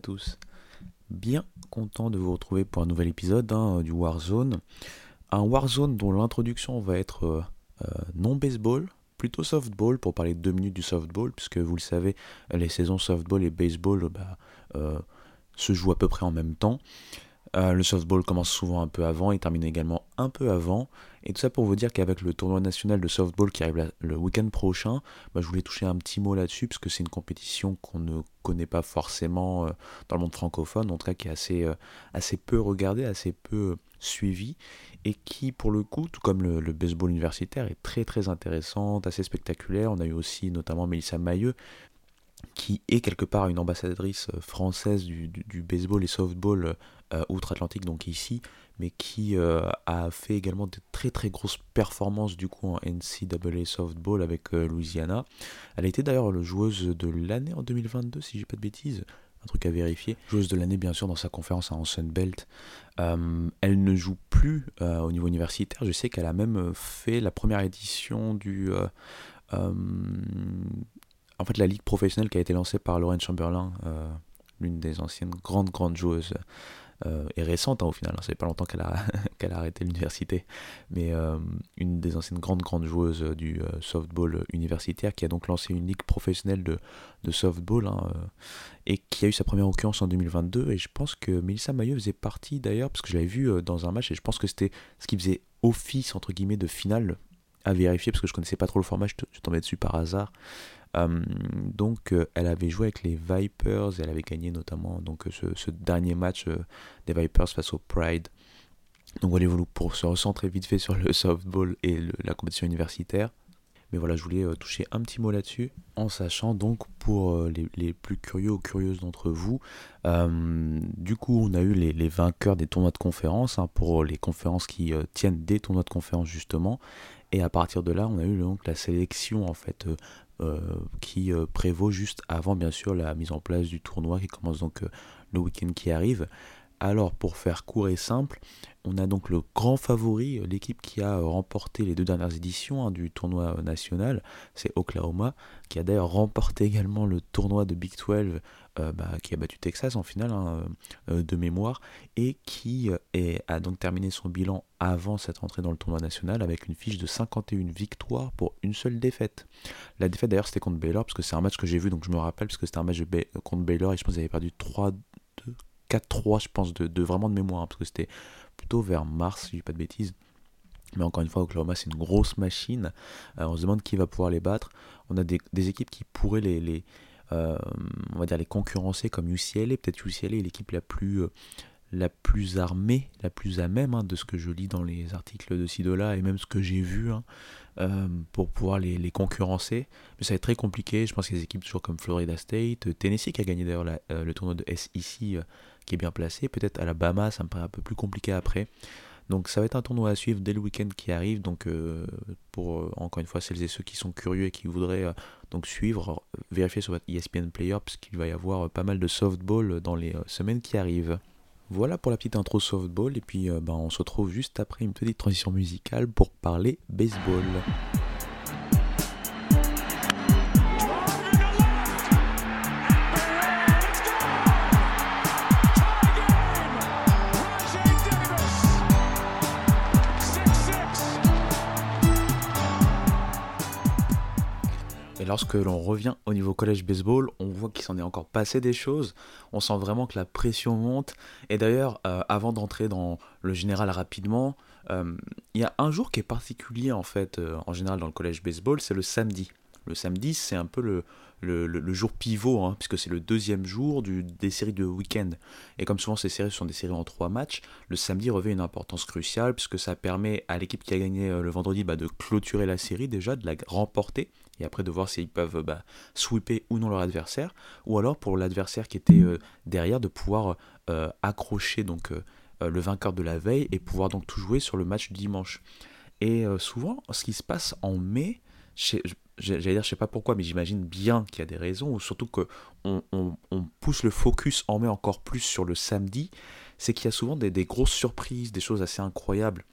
Tous. Bien content de vous retrouver pour un nouvel épisode hein, du Warzone. Un Warzone dont l'introduction va être euh, euh, non baseball, plutôt softball pour parler de deux minutes du softball, puisque vous le savez, les saisons softball et baseball bah, euh, se jouent à peu près en même temps. Le softball commence souvent un peu avant et termine également un peu avant. Et tout ça pour vous dire qu'avec le tournoi national de softball qui arrive le week-end prochain, bah, je voulais toucher un petit mot là-dessus parce que c'est une compétition qu'on ne connaît pas forcément euh, dans le monde francophone, en tout cas qui est assez, euh, assez peu regardée, assez peu suivie et qui pour le coup, tout comme le, baseball universitaire, est très très intéressante, assez spectaculaire. On a eu aussi notamment Mélissa Mailleux qui est quelque part une ambassadrice française du, baseball et softball euh, outre-Atlantique, donc ici, mais qui euh, a fait également de très très grosses performances du coup en NCAA softball avec euh, Louisiana. Elle a été d'ailleurs le joueuse de l'année en 2022, si j'ai pas de bêtises un truc à vérifier. Joueuse de l'année, bien sûr, dans sa conférence en Sunbelt. Euh, elle ne joue plus au niveau universitaire. Je sais qu'elle a même fait la première édition du. en fait, la ligue professionnelle qui a été lancée par Lauren Chamberlain, l'une des anciennes grandes, grandes joueuses euh, est récente hein, au final, hein. ça fait pas longtemps qu'elle a, qu'elle a arrêté l'université, mais euh, une des anciennes grandes grandes joueuses du euh, softball universitaire qui a donc lancé une ligue professionnelle de, de softball hein, et qui a eu sa première occurrence en 2022 et je pense que Melissa Maillot faisait partie d'ailleurs parce que je l'avais vu dans un match et je pense que c'était ce qui faisait office entre guillemets de finale à vérifier parce que je connaissais pas trop le format, je, je tombais dessus par hasard. Euh, donc euh, elle avait joué avec les Vipers elle avait gagné notamment donc, ce, dernier match euh, des Vipers face au Pride. Donc voilà, pour se recentrer vite fait sur le softball et la compétition universitaire. Mais voilà, je voulais toucher un petit mot là-dessus, en sachant donc pour les, plus curieux ou curieuses d'entre vous, du coup on a eu les, vainqueurs des tournois de conférence, hein, pour les conférences qui tiennent des tournois de conférence justement, et à partir de là on a eu donc la sélection en fait euh, qui euh, prévaut juste avant bien sûr la mise en place du tournoi qui commence donc euh, le week-end qui arrive. Alors pour faire court et simple, on a donc le grand favori, l'équipe qui a remporté les deux dernières éditions hein, du tournoi national, c'est Oklahoma, qui a d'ailleurs remporté également le tournoi de Big 12 euh, bah, qui a battu Texas en finale hein, euh, de mémoire et qui euh, a donc terminé son bilan avant cette entrée dans le tournoi national avec une fiche de 51 victoires pour une seule défaite. La défaite d'ailleurs c'était contre Baylor parce que c'est un match que j'ai vu donc je me rappelle parce que c'était un match contre Baylor et je pense qu'ils avaient perdu 3 2 4-3 je pense de, vraiment de mémoire hein, parce que c'était plutôt vers mars si je dis pas de bêtises. Mais encore une fois, Oklahoma, c'est une grosse machine. on se demande qui va pouvoir les battre. On a des, équipes qui pourraient les, les, euh, on va dire les concurrencer comme UCLA. Peut-être UCLA est l'équipe la plus euh, la plus armée, la plus à même hein, de ce que je lis dans les articles de Sidola et même ce que j'ai vu hein, euh, pour pouvoir les, concurrencer. Mais ça va être très compliqué. Je pense a des équipes toujours comme Florida State, Tennessee qui a gagné d'ailleurs le tournoi de SEC qui est bien placé. Peut-être Alabama, ça me paraît un peu plus compliqué après. Donc ça va être un tournoi à suivre dès le week-end qui arrive. Donc euh, pour euh, encore une fois celles et ceux qui sont curieux et qui voudraient euh, donc suivre, vérifier sur votre ESPN Player parce qu'il va y avoir pas mal de softball dans les semaines qui arrivent. Voilà pour la petite intro softball et puis ben, on se retrouve juste après une petite transition musicale pour parler baseball. Lorsque l'on revient au niveau collège baseball, on voit qu'il s'en est encore passé des choses. On sent vraiment que la pression monte. Et d'ailleurs, euh, avant d'entrer dans le général rapidement, euh, il y a un jour qui est particulier en fait, euh, en général dans le collège baseball, c'est le samedi. Le samedi, c'est un peu le, le, jour pivot, hein, puisque c'est le deuxième jour des séries de week-end. Et comme souvent ces séries sont des séries en trois matchs, le samedi revêt une importance cruciale, puisque ça permet à l'équipe qui a gagné le vendredi bah, de clôturer la série déjà, de la remporter, et après de voir s'ils peuvent bah, sweeper ou non leur adversaire, ou alors pour l'adversaire qui était euh, derrière de pouvoir euh, accrocher donc euh, le vainqueur de la veille et pouvoir donc tout jouer sur le match du dimanche. Et souvent, ce qui se passe en mai, j'allais dire, je sais pas pourquoi, mais j'imagine bien qu'il y a des raisons, ou surtout que on, pousse le focus en mai encore plus sur le samedi, c'est qu'il y a souvent des, grosses surprises, des choses assez incroyables.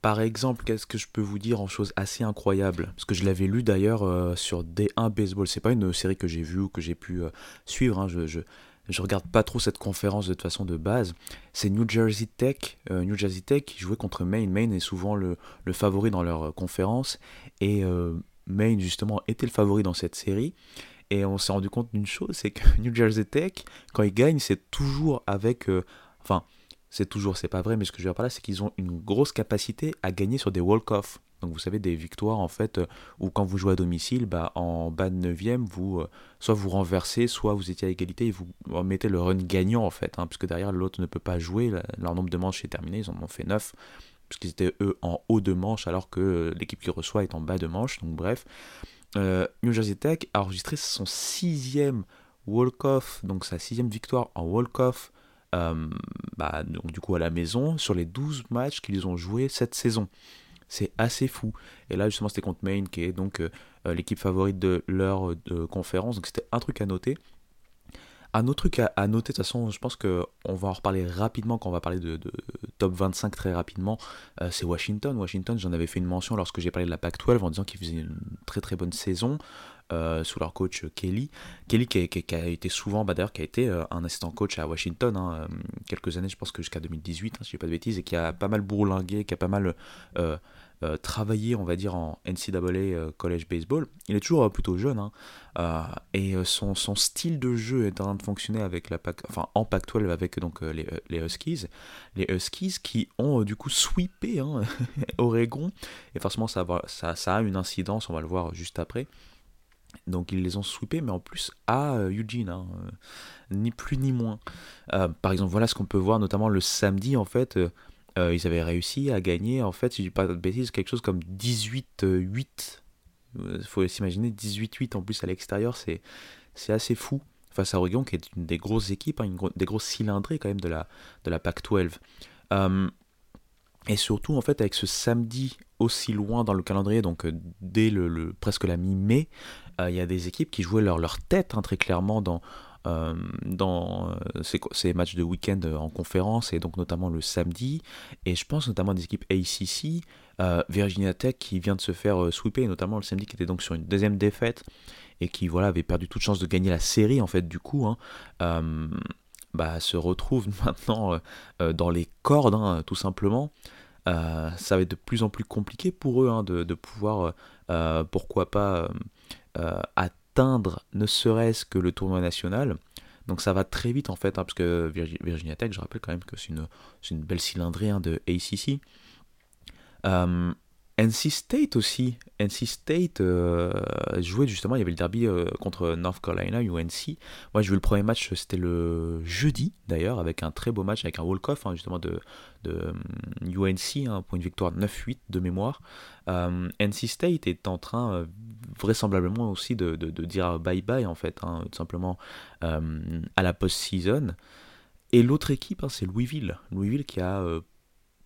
par exemple, qu'est-ce que je peux vous dire en chose assez incroyable? Parce que je l'avais lu d'ailleurs euh, sur D1 Baseball. C'est pas une série que j'ai vue ou que j'ai pu euh, suivre. Hein. Je, je, je, regarde pas trop cette conférence de toute façon de base. C'est New Jersey Tech. Euh, New Jersey Tech qui jouait contre Maine. Maine est souvent le, le favori dans leur conférence. Et Maine, justement, était le favori dans cette série. Et on s'est rendu compte d'une chose c'est que New Jersey Tech, quand ils gagnent, c'est toujours avec. enfin c'est toujours, c'est pas vrai, mais ce que je veux dire par là, c'est qu'ils ont une grosse capacité à gagner sur des walk-off. Donc vous savez, des victoires en fait, euh, où quand vous jouez à domicile, bah, en bas de 9ème, vous, euh, soit vous renversez, soit vous étiez à égalité et vous mettez le run gagnant en fait, hein, puisque derrière l'autre ne peut pas jouer, leur nombre de manches est terminé, ils en ont fait 9, puisqu'ils étaient eux en haut de manche alors que euh, l'équipe qui reçoit est en bas de manche, donc bref. New Jersey Tech a enregistré son sixième walk-off, donc sa sixième victoire en walk-off euh, bah, donc du coup à la maison sur les 12 matchs qu'ils ont joués cette saison. C'est assez fou. Et là justement c'était contre Maine qui est donc euh, euh, l'équipe favorite de leur conférence. Donc c'était un truc à noter. Un autre truc à, noter, de toute façon, je pense qu'on va en reparler rapidement quand on va parler de, top 25 très rapidement, c'est Washington. Washington, j'en avais fait une mention lorsque j'ai parlé de la PAC-12 en disant qu'ils faisaient une très très bonne saison. Euh, sous leur coach Kelly. Kelly qui a, été souvent, bah, d'ailleurs, qui a été euh, un assistant coach à Washington, hein, euh, quelques années, je pense que jusqu'à 2018, hein, si je ne dis pas de bêtises, et qui a pas mal bourlingué, qui a pas mal travaillé, on va dire, en NCAA College Baseball. Il est toujours plutôt jeune, hein, et son, style de jeu est en train de fonctionner avec la PAC, enfin, en Pac-12 avec donc, les, Huskies. Les Huskies qui ont du coup sweepé Oregon, et forcément ça, ça, ça a une incidence, on va le voir juste après. Donc ils les ont sweepés, mais en plus à euh, Eugene, hein, euh, ni plus ni moins. Euh, par exemple, voilà ce qu'on peut voir, notamment le samedi, en fait, ils avaient réussi à gagner, en fait, si je dis pas de bêtises, quelque chose comme 18-8. Il faut s'imaginer 18-8 en plus à l'extérieur, c'est, assez fou. Face à Oregon, qui est une des grosses équipes, hein, des grosses cylindrées quand même de la, de la PAC-12. Et surtout, en fait, avec ce samedi aussi loin dans le calendrier, donc dès le, presque la mi-mai, euh, il y a des équipes qui jouaient leur, tête hein, très clairement dans, euh, dans euh, ces, matchs de week-end en conférence et donc notamment le samedi. Et je pense notamment à des équipes ACC, Virginia Tech qui vient de se faire sweeper, notamment le samedi qui était donc sur une deuxième défaite et qui voilà avait perdu toute chance de gagner la série en fait du coup. Hein, bah, se retrouve maintenant dans les cordes hein, tout simplement. ça va être de plus en plus compliqué pour eux hein, de, de, pouvoir, pourquoi pas, euh, atteindre ne serait-ce que le tournoi national. Donc ça va très vite en fait, hein, parce que Virginia Tech, je rappelle quand même que c'est une, belle cylindrée hein, de ACC. NC State aussi. NC State euh, jouait justement, il y avait le derby euh, contre North Carolina, UNC. Moi, j'ai vu le premier match, c'était le jeudi d'ailleurs, avec un très beau match, avec un walk-off hein, justement de, de UNC euh, hein, pour une victoire 9-8 de mémoire. NC State est en train vraisemblablement aussi de, de, de dire bye-bye en fait, hein, tout simplement à la post-season. Et l'autre équipe, c'est Louisville. Louisville qui a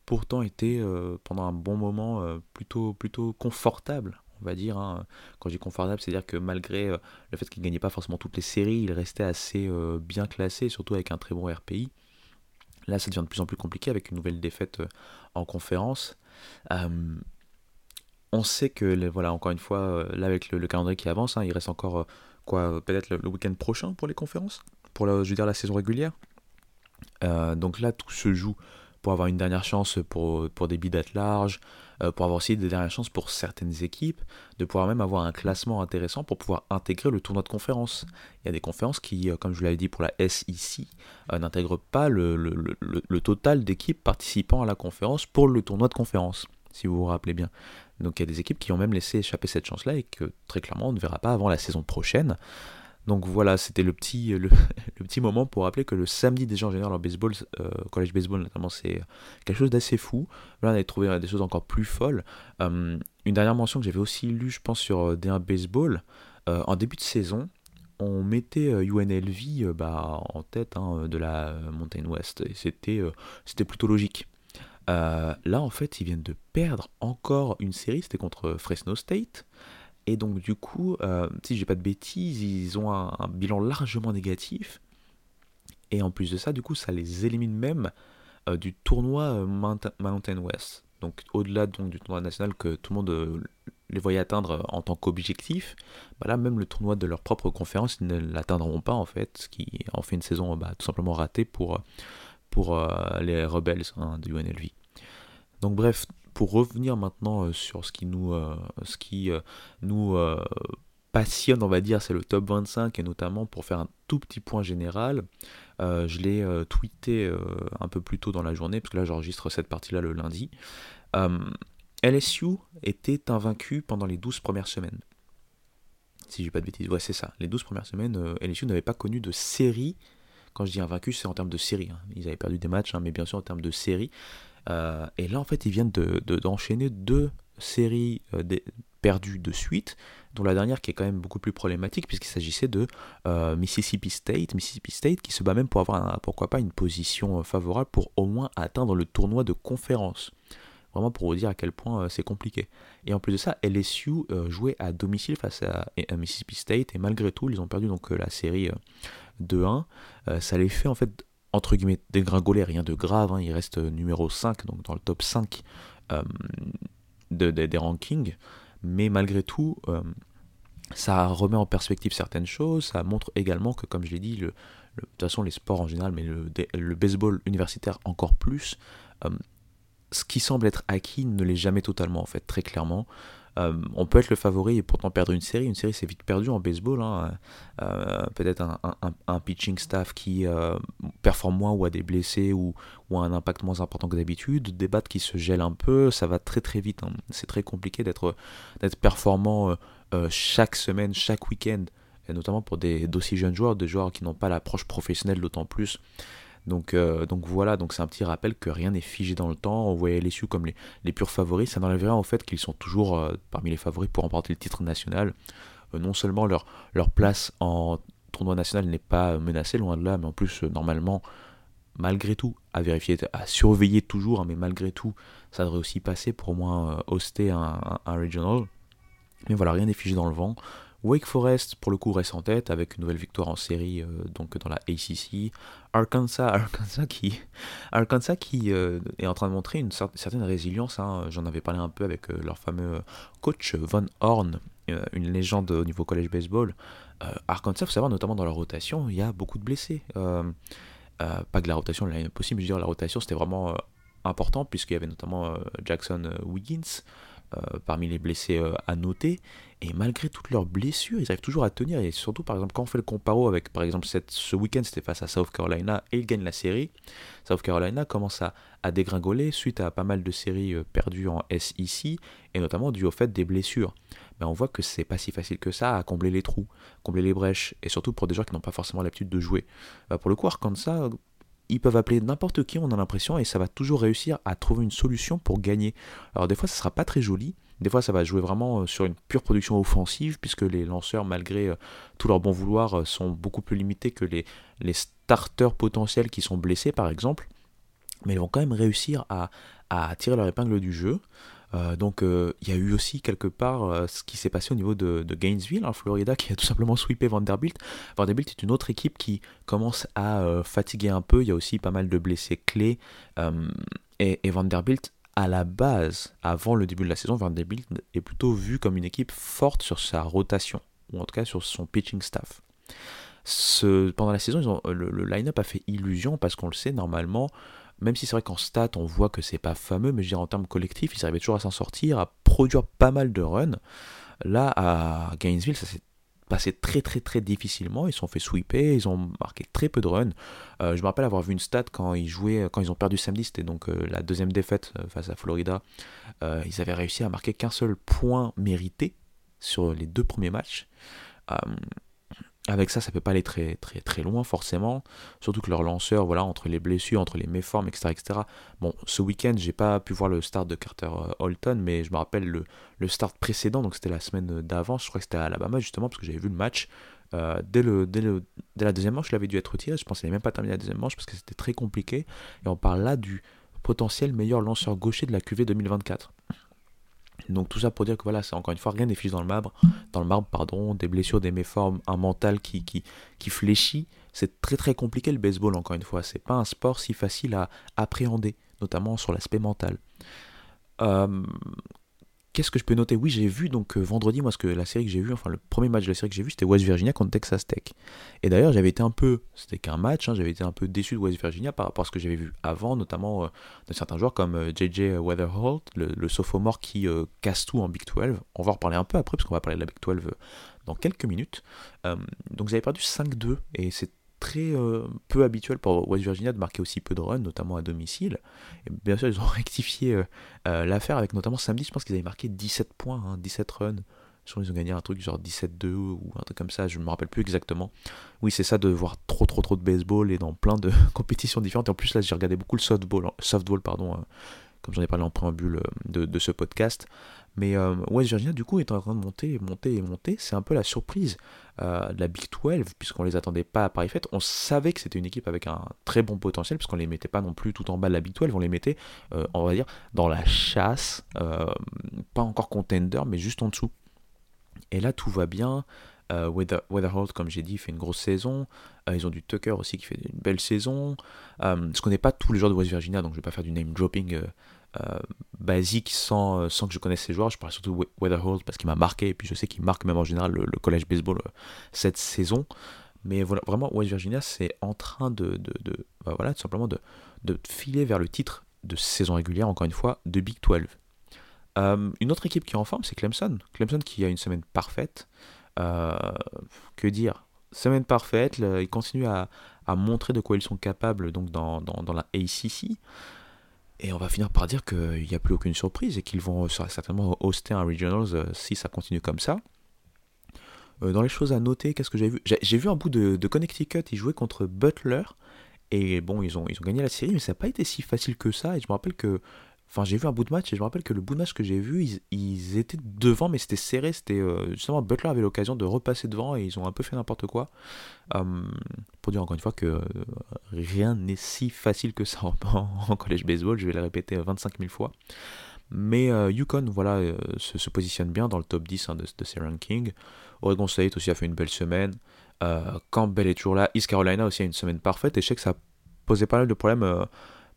pourtant été euh, pendant un bon moment euh, plutôt, plutôt confortable, on va dire. Hein. Quand je dis confortable, c'est-à-dire que malgré euh, le fait qu'il ne gagnait pas forcément toutes les séries, il restait assez bien classé, surtout avec un très bon RPI. Là, ça devient de plus en plus compliqué avec une nouvelle défaite en conférence. on sait que, voilà, encore une fois, là avec le, calendrier qui avance, hein, il reste encore quoi, peut-être le, week-end prochain pour les conférences, pour je veux dire la saison régulière? donc là, tout se joue pour avoir une dernière chance pour, pour des bidettes larges, euh, pour avoir aussi des dernières chances pour certaines équipes, de pouvoir même avoir un classement intéressant pour pouvoir intégrer le tournoi de conférence. Il y a des conférences qui, euh, comme je vous l'avais dit pour la SEC, euh, n'intègrent pas le, le, le, le total d'équipes participant à la conférence pour le tournoi de conférence, si vous vous rappelez bien. Donc il y a des équipes qui ont même laissé échapper cette chance-là et que très clairement on ne verra pas avant la saison prochaine. Donc voilà, c'était le petit, moment pour rappeler que le samedi déjà en général en baseball, euh, collège baseball notamment, c'est quelque chose d'assez fou. Là, on avait trouvé des choses encore plus folles. Euh, une dernière mention que j'avais aussi lue, je pense, sur euh, D1 Baseball, en début de saison, on mettait UNLV bah, en tête hein, de la Mountain West, et c'était c'était plutôt logique. là, en fait, ils viennent de perdre encore une série, c'était contre Fresno State. Et donc du coup, euh, si j'ai pas de bêtises, ils ont un, bilan largement négatif. Et en plus de ça, du coup, ça les élimine même euh, du tournoi euh, Mountain, West. donc au-delà du tournoi national que tout le monde les voyait atteindre en tant qu'objectif, bah là même le tournoi de leur propre conférence, ils ne l'atteindront pas en fait, ce qui en fait une saison bah, tout simplement ratée pour, pour les rebelles hein, du UNLV. Donc bref, pour revenir maintenant sur ce qui nous, qui, nous passionne, on va dire, c'est le top 25, et notamment pour faire un tout petit point général, euh, je l'ai euh, tweeté euh, un peu plus tôt dans la journée, parce que là j'enregistre cette partie-là le lundi. LSU était invaincu pendant les 12 premières semaines. Si j'ai pas de bêtises, ouais, c'est ça. Les 12 premières semaines, LSU n'avait pas connu de série. Quand je dis invaincu, c'est en termes de série. Hein. Ils avaient perdu des matchs, hein, mais bien sûr en termes de série. Et là, en fait, ils viennent d'enchaîner de, deux séries perdues de suite dont la dernière qui est quand même beaucoup plus problématique puisqu'il s'agissait de euh, Mississippi State, Mississippi State qui se bat même pour avoir pourquoi pas une position euh, favorable pour au moins atteindre le tournoi de conférence. Vraiment pour vous dire à quel point euh, c'est compliqué. Et en plus de ça, LSU jouait à domicile face à, Mississippi State et malgré tout ils ont perdu donc la série 2-1. ça les fait en fait entre guillemets dégringoler, rien de grave, hein. il reste numéro 5 donc dans le top 5 des rankings mais malgré tout, euh, ça remet en perspective certaines choses, ça montre également que, comme je l'ai dit, de toute façon les sports en général, mais le, baseball universitaire encore plus, euh, ce qui semble être acquis ne l'est jamais totalement en fait, très clairement. Euh, on peut être le favori et pourtant perdre une série. Une série, c'est vite perdu en baseball. Hein. Euh, peut-être un, pitching staff qui euh, performe moins ou a des blessés ou, ou, a un impact moins important que d'habitude. Des battes qui se gèlent un peu, ça va très très vite. Hein. C'est très compliqué d'être performant chaque semaine, chaque week-end. Et notamment pour des d'aussi jeunes joueurs, des joueurs qui n'ont pas l'approche professionnelle d'autant plus. Donc, euh, donc voilà, donc c'est un petit rappel que rien n'est figé dans le temps. On voyait les LSU comme les, les purs favoris. Ça n'enlève rien au fait qu'ils sont toujours euh, parmi les favoris pour remporter le titre national. Euh, non seulement leur, leur place en tournoi national n'est pas menacée, loin de là, mais en plus, normalement, malgré tout, à vérifier, à surveiller toujours, hein, mais malgré tout, ça devrait aussi passer pour au moins hoster un, un regional. Mais voilà, rien n'est figé dans le vent. Wake Forest, pour le coup, reste en tête avec une nouvelle victoire en série euh, donc dans la ACC. Arkansas, Arkansas qui, Arkansas qui euh, est en train de montrer une certaine résilience. Hein. J'en avais parlé un peu avec euh, leur fameux coach Von Horn, une légende au niveau college baseball. Arkansas, il faut savoir, notamment dans la rotation, il y a beaucoup de blessés. pas que la rotation l'année possible, je dire, la rotation c'était vraiment important puisqu'il y avait notamment Jackson Wiggins. Parmi les blessés à noter. Et malgré toutes leurs blessures, ils arrivent toujours à tenir. Et surtout, par exemple, quand on fait le comparo avec, par exemple, ce week-end, c'était face à South Carolina et ils gagnent la série. South Carolina commence à, à dégringoler suite à pas mal de séries euh, perdues en SEC et notamment dû au fait des blessures. Mais on voit que c'est pas si facile que ça à combler les trous, combler les brèches, et surtout pour des joueurs qui n'ont pas forcément l'habitude de jouer. Euh, pour le coup, Arkansas, ils peuvent appeler n'importe qui, on a l'impression, et ça va toujours réussir à trouver une solution pour gagner. Alors des fois, ça sera pas très joli, des fois, ça va jouer vraiment euh, sur une pure production offensive, puisque les lanceurs, malgré euh, tout leur bon vouloir, euh, sont beaucoup plus limités que les, starters potentiels qui sont blessés, par exemple. Mais ils vont quand même réussir à tirer leur épingle du jeu. Donc il y a eu aussi quelque part ce qui s'est passé au niveau de, Gainesville, en Florida, qui a tout simplement sweepé Vanderbilt. Vanderbilt est une autre équipe qui commence à fatiguer un peu. Il y a aussi pas mal de blessés clés. et, Vanderbilt à la base, avant le début de la saison, Vanderbilt est plutôt vu comme une équipe forte sur sa rotation, ou en tout cas sur son pitching staff. Pendant la saison, le, line-up a fait illusion parce qu'on le sait, normalement, même si c'est vrai qu'en stats, on voit que c'est pas fameux, mais je dirais en termes collectifs, ils arrivaient toujours à s'en sortir, à produire pas mal de runs. Là, à Gainesville, ça s'est passé très très très difficilement. Ils se sont fait sweeper, ils ont marqué très peu de runs. Euh, je me rappelle avoir vu une stat quand ils jouaient, quand ils ont perdu samedi, c'était donc euh, la deuxième défaite euh, face à Florida. ils avaient réussi à marquer qu'un seul point mérité sur les deux premiers matchs avec ça, ça peut pas aller très loin forcément. Surtout que leur lanceur, voilà, entre les blessures, entre les méformes, etc., etc. Bon, ce week-end, j'ai pas pu voir le start de Carter euh, Holton, mais je me rappelle le, start précédent, donc c'était la semaine d'avant. Je crois que c'était à Alabama justement parce que j'avais vu le match. Euh, dès, le, dès, la deuxième manche, il avait dû être retiré. Je pense qu'il même pas terminé la deuxième manche parce que c'était très compliqué. Et on parle là du potentiel meilleur lanceur gaucher de la QV 2024. Donc tout ça pour dire que voilà, c'est encore une fois rien n'est fiche dans le marbre, dans le marbre pardon, des blessures, des méformes, un mental qui, qui, qui fléchit. C'est très très compliqué le baseball encore une fois. C'est pas un sport si facile à appréhender, notamment sur l'aspect mental. Qu'est-ce que je peux noter? Oui, j'ai vu donc vendredi, moi, ce que la série que j'ai vue, enfin le premier match de la série que j'ai vu, c'était West Virginia contre Texas Tech. Et d'ailleurs, j'avais été un peu, c'était qu'un match, hein, j'avais été un peu déçu de West Virginia par rapport à ce que j'avais vu avant, notamment de certains joueurs comme JJ Weatherholt, le, sophomore qui casse tout en Big 12. On va en reparler un peu après, parce qu'on va parler de la Big 12 dans quelques minutes. donc, vous perdu 5-2, et c'est très euh, peu habituel pour West Virginia de marquer aussi peu de runs, notamment à domicile. Et bien sûr, ils ont rectifié euh, euh, l'affaire avec notamment samedi, je pense qu'ils avaient marqué 17 points, 17 hein, runs. Je ils ont gagné un truc genre 17-2 ou un truc comme ça, je ne me rappelle plus exactement. Oui, c'est ça de voir trop trop trop de baseball et dans plein de compétitions différentes. Et en plus, là, j'ai regardé beaucoup le softball, softball pardon, comme j'en ai parlé en préambule de, de ce podcast. Mais euh, West Virginia, du coup, est en train de monter, monter et monter. C'est un peu la surprise euh, de la Big 12, puisqu'on les attendait pas à Paris Fête. On savait que c'était une équipe avec un très bon potentiel, puisqu'on les mettait pas non plus tout en bas de la Big 12, on les mettait, euh, on va dire, dans la chasse, pas encore contender, mais juste en dessous. Et là, tout va bien. Weather, Weatherholt, comme j'ai dit, fait une grosse saison. ils ont du Tucker aussi qui fait une belle saison. je connais pas tous les joueurs de West Virginia, donc je vais pas faire du name dropping euh, basique sans, euh, que je connaisse ces joueurs. Je parle surtout de Weatherholt parce qu'il m'a marqué et puis je sais qu'il marque même en général le, collège baseball euh, cette saison. Mais voilà, vraiment, West Virginia, c'est en train de, bah voilà, simplement de, de filer vers le titre de saison régulière, encore une fois, de Big 12. une autre équipe qui est en forme, c'est Clemson. Clemson qui a une semaine parfaite. Que dire? Semaine parfaite, ils continuent à, à, montrer de quoi ils sont capables donc dans, dans, dans la ACC. Et on va finir par dire qu'il n'y a plus aucune surprise et qu'ils vont certainement hoster un Regionals euh, si ça continue comme ça. Euh, dans les choses à noter, qu'est-ce que j'ai vu? J'ai vu un bout de, de, Connecticut, ils jouaient contre Butler. Et bon, ils ont, ils ont gagné la série, mais ça n'a pas été si facile que ça. Et je me rappelle que Enfin, j'ai vu un bout de match et je me rappelle que le bout de match que j'ai vu, ils, étaient devant, mais c'était serré. C'était euh, justement Butler avait l'occasion de repasser devant et ils ont un peu fait n'importe quoi. Hum, pour dire encore une fois que euh, rien n'est si facile que ça en, collège baseball. Je vais le répéter 25 000 fois. Mais euh, Yukon, voilà, se, positionne bien dans le top 10 hein, de, de, ces rankings. Oregon State aussi a fait une belle semaine. Campbell est toujours là. East Carolina aussi a une semaine parfaite. Et je sais que ça posait pas mal de problèmes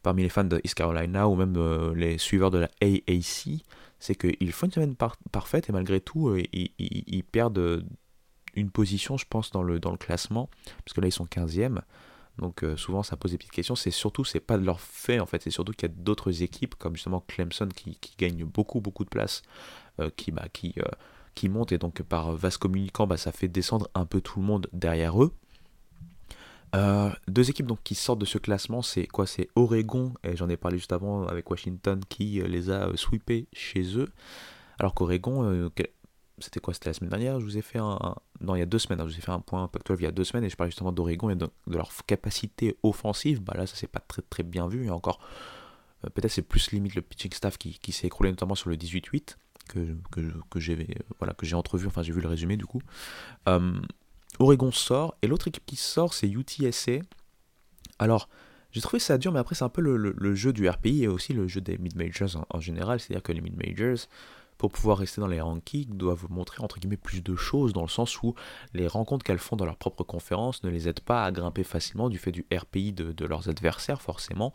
parmi les fans de East Carolina ou même euh, les suiveurs de la AAC, c'est qu'ils font une semaine parfaite et malgré tout, euh, ils, perdent euh, une position, je pense, dans le, classement, parce que là, ils sont 15e. Donc souvent ça pose des petites questions. C'est surtout, c'est pas de leur fait en fait, c'est surtout qu'il y a d'autres équipes comme justement Clemson qui, gagnent beaucoup beaucoup de place, qui, bah, qui, montent et donc par vaste communicant, bah, ça fait descendre un peu tout le monde derrière eux. Euh, deux équipes donc qui sortent de ce classement, c'est quoi? C'est Oregon, et j'en ai parlé juste avant avec Washington qui euh, les a euh, sweepés chez eux. Alors qu'Oregon, c'était quoi? C'était la semaine dernière, je vous ai fait un... Non, il y a deux semaines, hein, je vous ai fait un point Pac-12 il y a deux semaines, et je parlais justement d'Oregon et de, leur capacité offensive. Bah là, ça s'est pas très très bien vu, et encore, peut-être c'est plus limite le pitching staff qui, s'est écroulé notamment sur le 18-8 que, que, que j'ai entrevu, enfin j'ai vu le résumé du coup. Oregon sort, et l'autre équipe qui sort, c'est UTSA. Alors, j'ai trouvé ça dur, mais après, c'est un peu le, jeu du RPI et aussi le jeu des mid-majors en, général. C'est-à-dire que les mid-majors, pour pouvoir rester dans les rankings, doivent montrer entre guillemets plus de choses, dans le sens où les rencontres qu'elles font dans leur propre conférence ne les aident pas à grimper facilement du fait du RPI de, leurs adversaires, forcément.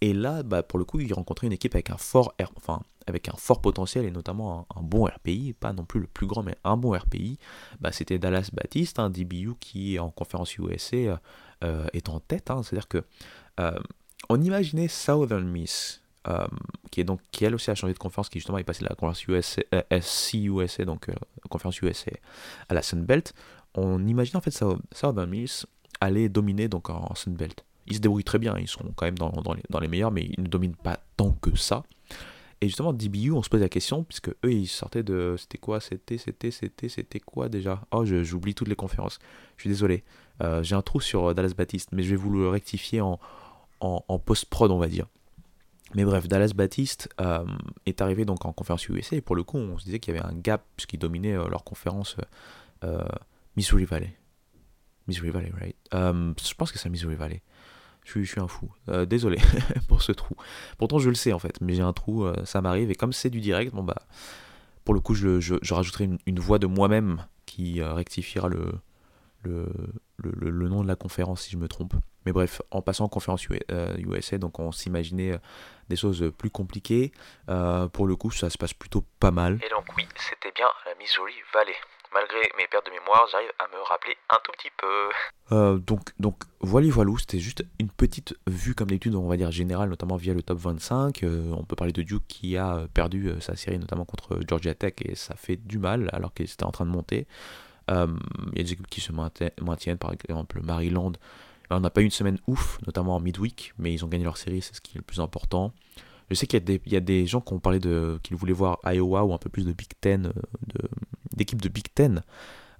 Et là, bah, pour le coup, ils rencontraient une équipe avec un fort, enfin, avec un fort potentiel et notamment un, bon RPI, pas non plus le plus grand, mais un bon RPI, bah, c'était Dallas Baptiste, un DBU qui en conférence USA euh, euh, est en tête. Hein. C'est-à-dire que euh, on imaginait Southern Miss, qui est donc qui elle aussi a changé de conférence, qui justement est passé de la conférence USA, donc conférence USA à la Sun Belt. On imaginait en fait Southern Miss aller dominer donc en Sun Belt. Ils se débrouillent très bien, ils sont quand même dans, dans les meilleurs, mais ils ne dominent pas tant que ça. Et justement, DBU, on se pose la question, puisque eux, ils sortaient de. C'était quoi C'était, c'était, c'était, c'était quoi déjà? Oh, j'oublie toutes les conférences. Je suis désolé. Euh, j'ai un trou sur euh, Dallas Baptiste, mais je vais vous le rectifier en, en, post-prod, on va dire. Mais bref, Dallas Baptiste euh, est arrivé donc en conférence USA, et pour le coup, on se disait qu'il y avait un gap, puisqu'ils dominaient leur conférence Missouri Valley. Missouri Valley, right? Je pense que c'est Missouri Valley. Je suis, un fou. Euh, désolé pour ce trou. Pourtant, je le sais en fait, mais j'ai un trou, euh, ça m'arrive. Et comme c'est du direct, bon bah, pour le coup, je, je, rajouterai une, voix de moi-même qui euh, rectifiera le, le, le, nom de la conférence si je me trompe. Mais bref, en passant en conférence USA, donc on s'imaginait des choses plus compliquées. Pour le coup, ça se passe plutôt pas mal. Et donc oui, c'était bien la Missouri Valley. Malgré mes pertes de mémoire, j'arrive à me rappeler un tout petit peu. donc, donc voilà, voilà, c'était juste une petite vue comme d'habitude, on va dire générale, notamment via le top 25. on peut parler de Duke qui a perdu sa série notamment contre Georgia Tech et ça fait du mal alors qu'il était en train de monter. Il y a des équipes qui se maintiennent, par exemple Maryland on n'a pas eu une semaine ouf, notamment en midweek, mais ils ont gagné leur série, c'est ce qui est le plus important. Je sais qu'il y, a des gens qui ont parlé de qu'ils voulaient voir Iowa ou un peu plus de Big Ten, euh, d'équipes de, Big Ten.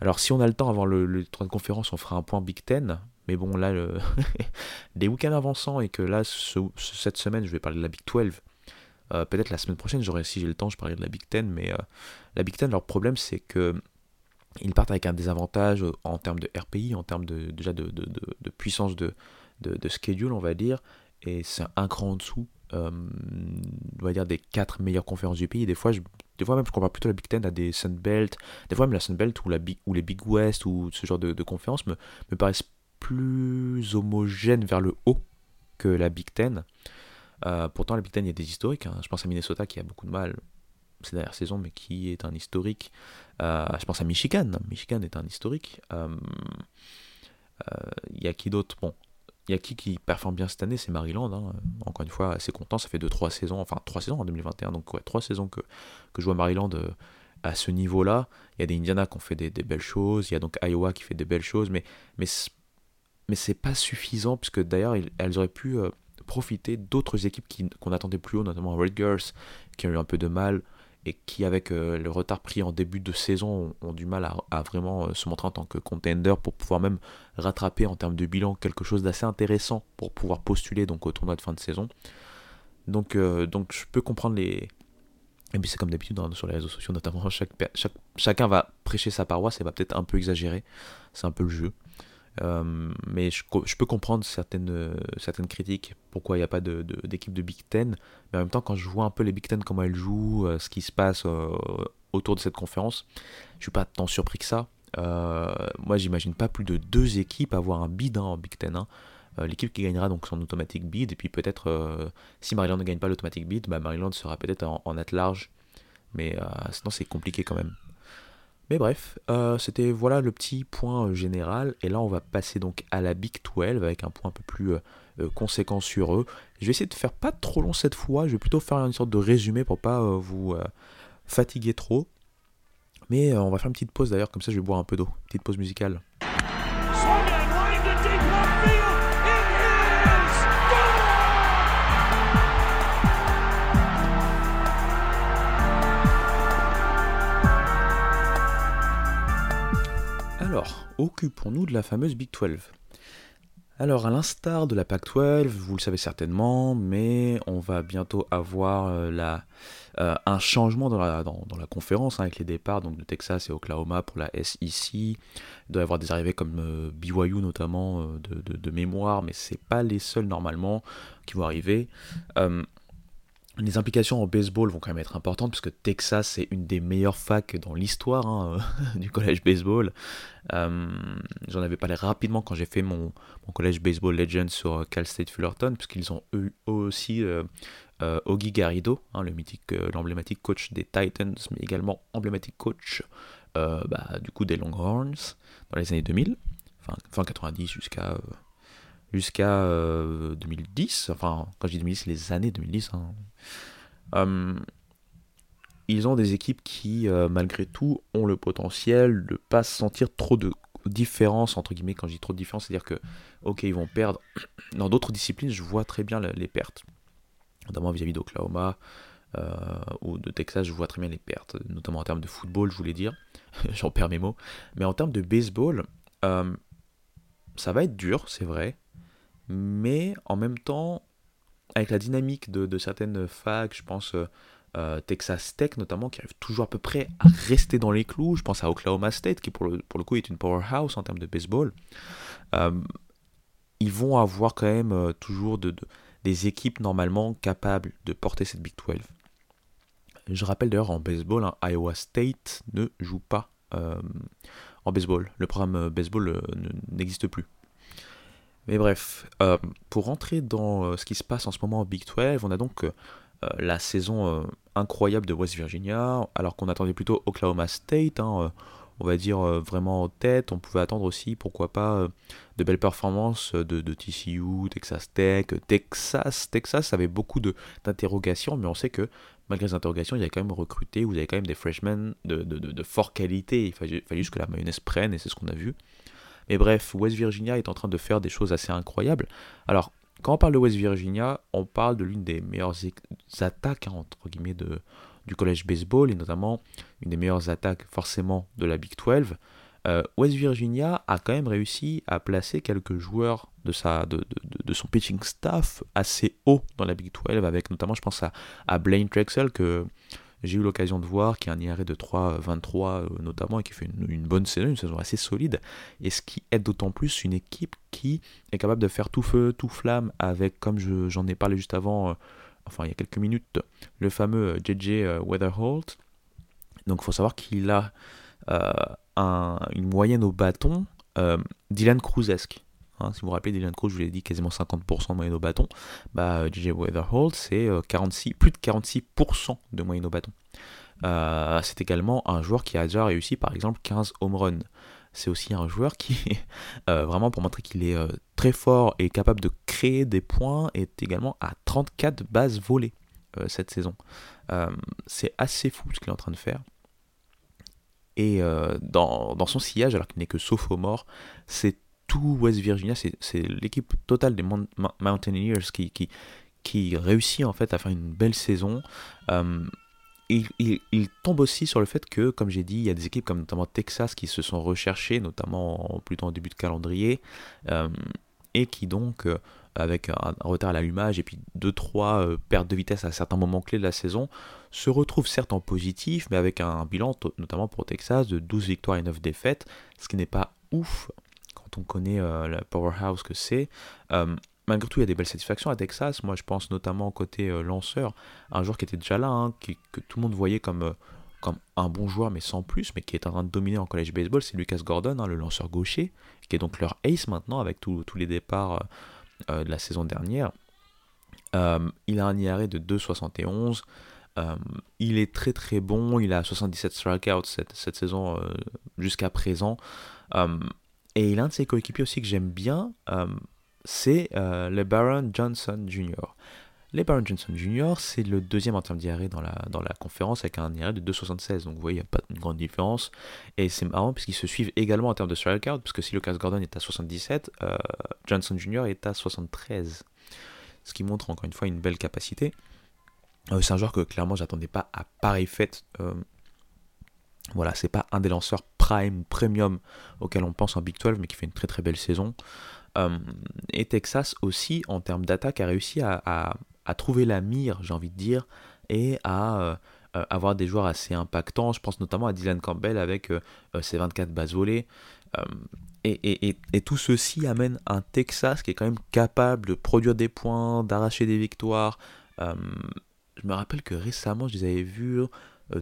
Alors si on a le temps avant le, le de conférence, on fera un point Big Ten. Mais bon, là, des week-ends avançant et que là, cette semaine, je vais parler de la Big 12. Euh, peut-être la semaine prochaine, si j'ai le temps, je parlerai de la Big Ten. Mais euh, la Big Ten, leur problème, c'est que ils partent avec un désavantage en termes de RPI, en termes de, déjà de, puissance de, schedule, on va dire, et c'est un cran en dessous, euh, on va dire, des quatre meilleures conférences du pays. Des fois, je, des fois même, je compare plutôt la Big Ten à des Sunbelt, des fois même la Sunbelt ou, la Big, ou les Big West ou ce genre de, conférences me, me paraissent plus homogènes vers le haut que la Big Ten. Euh, pourtant, la Big Ten, il y a des historiques. Hein. Je pense à Minnesota qui a beaucoup de mal ces dernières saisons, mais qui est un historique. Euh, je pense à Michigan. Michigan est un historique. Il euh, euh, y a qui d'autre? Bon, il y a qui qui performe bien cette année? C'est Maryland. Hein. Encore une fois, assez content. Ça fait 2-3 saisons, enfin 3 saisons en 2021. Donc, ouais, 3 saisons que, que je vois Maryland à ce niveau-là. Il y a des Indiana qui ont fait des, belles choses. Il y a donc Iowa qui fait des belles choses. Mais, mais, mais c'est pas suffisant, puisque d'ailleurs, elles auraient pu profiter d'autres équipes qu'on attendait plus haut, notamment Girls qui ont eu un peu de mal et qui, avec euh, le retard pris en début de saison, ont, du mal à, vraiment euh, se montrer en tant que contender pour pouvoir même rattraper en termes de bilan quelque chose d'assez intéressant pour pouvoir postuler donc au tournoi de fin de saison. Donc, euh, donc je peux comprendre les. Et puis c'est comme d'habitude hein, sur les réseaux sociaux, notamment, chaque, chaque, chacun va prêcher sa paroisse et va peut-être un peu exagérer. C'est un peu le jeu. Euh, mais je, peux comprendre certaines, euh, critiques, pourquoi il n'y a pas d'équipe de, Big Ten. Mais en même temps, quand je vois un peu les Big Ten, comment elles jouent, euh, ce qui se passe autour de cette conférence, je suis pas tant surpris que ça. moi, j'imagine pas plus de deux équipes avoir un bid hein, en Big Ten. Hein. L'équipe qui gagnera donc son automatique bid, et puis peut-être si Maryland ne gagne pas l'automatique bid, bah Maryland sera peut-être en, en large. Mais sinon, c'est compliqué quand même. Mais bref, euh, c'était voilà le petit point euh, général. Et là, on va passer donc à la Big 12 avec un point un peu plus euh, conséquent sur eux. Je vais essayer de faire pas trop long cette fois. Je vais plutôt faire une sorte de résumé pour pas vous fatiguer trop. Mais on va faire une petite pause d'ailleurs, comme ça je vais boire un peu d'eau. Petite pause musicale. Alors, occupons-nous de la fameuse Big 12. Alors, à l'instar de la PAC 12, vous le savez certainement, mais on va bientôt avoir euh, euh, un changement dans la, conférence hein, avec les départs donc, de Texas et Oklahoma pour la SEC. Il doit y avoir des arrivées comme euh, BYU notamment de, de, mémoire, mais c'est pas les seuls normalement qui vont arriver les implications en baseball vont quand même être importantes puisque Texas c'est une des meilleures facs dans l'histoire hein, du collège baseball. Euh, j'en avais parlé rapidement quand j'ai fait mon, collège baseball legend sur euh, Cal State Fullerton puisqu'ils ont eu aussi euh, euh Garrido, hein, le mythique, l'emblématique coach des Titans, mais également emblématique coach bah, du coup des Longhorns dans les années 2000, enfin fin 90 jusqu'à jusqu'à 2010. Euh, enfin, quand je dis 2010, c'est les années 2010. Hein. Euh, ils ont des équipes qui, euh, malgré tout, ont le potentiel de pas sentir trop de différence, entre guillemets, quand je dis trop de différence, c'est-à-dire que, ok, ils vont perdre. Dans d'autres disciplines, je vois très bien les pertes, notamment vis-à-vis d'Oklahoma ou de Texas, je vois très bien les pertes, notamment en termes de football, je voulais dire, j'en perds mes mots, mais en termes de baseball, ça va être dur, c'est vrai, mais en même temps, avec la dynamique de, certaines facs, je pense euh, euh, Texas Tech notamment, qui arrive toujours à peu près à rester dans les clous, je pense à Oklahoma State, qui pour le, coup est une powerhouse en termes de baseball, euh, ils vont avoir quand même toujours de, des équipes normalement capables de porter cette Big 12. Je rappelle d'ailleurs en baseball, hein, Iowa State ne joue pas en baseball. Le programme baseball n'existe plus. Mais bref, pour rentrer dans ce qui se passe en ce moment en Big 12, on a donc la saison incroyable de West Virginia, alors qu'on attendait plutôt Oklahoma State. Hein, on va dire, euh, vraiment en tête. On pouvait attendre aussi, pourquoi pas, euh, de belles performances de, TCU, Texas Tech, Texas. Texas avait beaucoup d'interrogations, mais on sait que malgré les interrogations, il y a quand même recruté, vous avez quand même des freshmen de, de, fort qualité. Il fallait, juste que la mayonnaise prenne, et c'est ce qu'on a vu. Mais bref, West Virginia est en train de faire des choses assez incroyables. Alors, quand on parle de West Virginia, on parle de l'une des meilleures attaques, hein, entre guillemets, de, du collège baseball et notamment une des meilleures attaques forcément de la Big 12. Euh, West Virginia a quand même réussi à placer quelques joueurs de, sa, de, de, son pitching staff assez haut dans la Big 12, avec notamment, je pense à, à Blaine Drexel, que j'ai eu l'occasion de voir, qui a un IRA de 3-23 euh, notamment, et qui fait une, bonne saison, une saison assez solide, et ce qui aide d'autant plus une équipe qui est capable de faire tout feu, tout flamme, avec, comme j'en ai parlé juste avant, euh, enfin il y a quelques minutes, le fameux JJ euh, Weatherholt. Donc il faut savoir qu'il a une moyenne au bâton Dylan Cruzesque. Hein, si vous vous rappelez, Dylan Cruz, je vous l'ai dit, quasiment 50% de moyenne au bâton. Bah, JJ Weatherholt, c'est 46, plus de 46% de moyenne au bâton. c'est également un joueur qui a déjà réussi par exemple 15 home runs c'est aussi un joueur qui, euh, vraiment pour montrer qu'il est euh, très fort et capable de créer des points, est également à 34 bases volées euh, cette saison. c'est assez fou ce qu'il est en train de faire. Et dans, son sillage, alors qu'il n'est que sophomore, c'est tout West Virginia, c'est l'équipe totale des Mountaineers qui, réussit en fait à faire une belle saison. Il, tombe aussi sur le fait que, comme j'ai dit, il y a des équipes comme notamment Texas qui se sont recherchées, notamment en, plutôt en début de calendrier, euh, et qui donc, euh, avec un, retard à l'allumage et puis 2-3 euh, pertes de vitesse à certains moments clés de la saison, se retrouvent certes en positif, mais avec un bilan, notamment pour Texas, de 12 victoires et 9 défaites, ce qui n'est pas ouf quand on connaît la powerhouse que c'est malgré tout, il y a des belles satisfactions à Texas. Moi, je pense notamment côté euh, lanceur, un joueur qui était déjà là, hein, que tout le monde voyait comme, euh, comme un bon joueur, mais sans plus, mais qui est en train de dominer en college baseball, c'est Lucas Gordon, hein, le lanceur gaucher, qui est donc leur ace maintenant avec tous les départs euh, de la saison dernière. il a un IRA de 2,71. il est très très bon, il a 77 strikeouts cette, cette saison jusqu'à présent. Et il a un de ses coéquipiers aussi que j'aime bien, c'est euh, le Baron Johnson Jr. Les Baron Johnson Jr., c'est le deuxième en termes d'IRA dans la, dans la conférence avec un IRA de 2,76. Donc vous voyez, il n'y a pas de grande différence. Et c'est marrant puisqu'ils se suivent également en termes de strikeout, puisque si Lucas Gordon est à 77, euh, Johnson Jr. est à 73. Ce qui montre encore une fois une belle capacité. Euh, c'est un joueur que clairement j'attendais pas à pareille fête. Voilà, c'est pas un des lanceurs prime ou premium auquel on pense en Big 12, mais qui fait une très très belle saison. Euh, et Texas aussi, en termes d'attaque, a réussi à, trouver la mire, j'ai envie de dire, et à euh, euh, avoir des joueurs assez impactants. Je pense notamment à Dylan Campbell avec ses 24 bases volées. Et, tout ceci amène un Texas qui est quand même capable de produire des points, d'arracher des victoires. je me rappelle que récemment, je les avais vus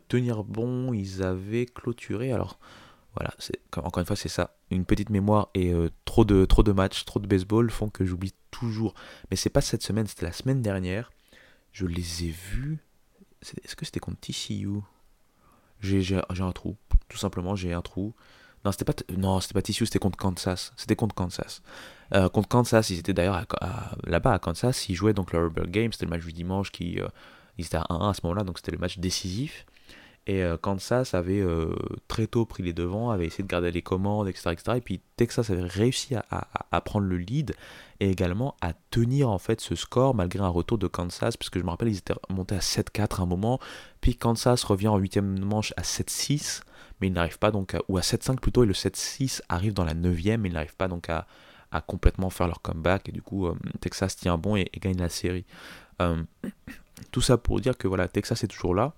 tenir bon. Ils avaient clôturé. Alors, voilà, encore une fois, c'est ça. Une petite mémoire et euh, trop, de, trop de matchs, trop de baseball font que j'oublie toujours. Mais c'est pas cette semaine, c'était la semaine dernière. Je les ai vus. Est-ce que c'était contre TCU J'ai un trou. Tout simplement, j'ai un trou. Non, c'était pas, c'était pas TCU, c'était contre Kansas. C'était contre Kansas. Euh, contre Kansas, ils étaient d'ailleurs là-bas à Kansas. Ils jouaient donc le Rubber Game. C'était le match du dimanche qui. Euh, ils étaient à 1-1 à ce moment-là, donc c'était le match décisif. Et euh, Kansas avait euh, très tôt pris les devants, avait essayé de garder les commandes, etc. etc. et puis Texas avait réussi à, prendre le lead et également à tenir en fait ce score malgré un retour de Kansas, puisque je me rappelle ils étaient montés à 7-4 à un moment, puis Kansas revient en 8 manche à 7-6, mais il n'arrive pas donc, à, ou à 7-5 plutôt, et le 7-6 arrive dans la 9 mais il n'arrive pas donc à, complètement faire leur comeback, et du coup euh, Texas tient bon et, gagne la série. tout ça pour dire que voilà, Texas est toujours là,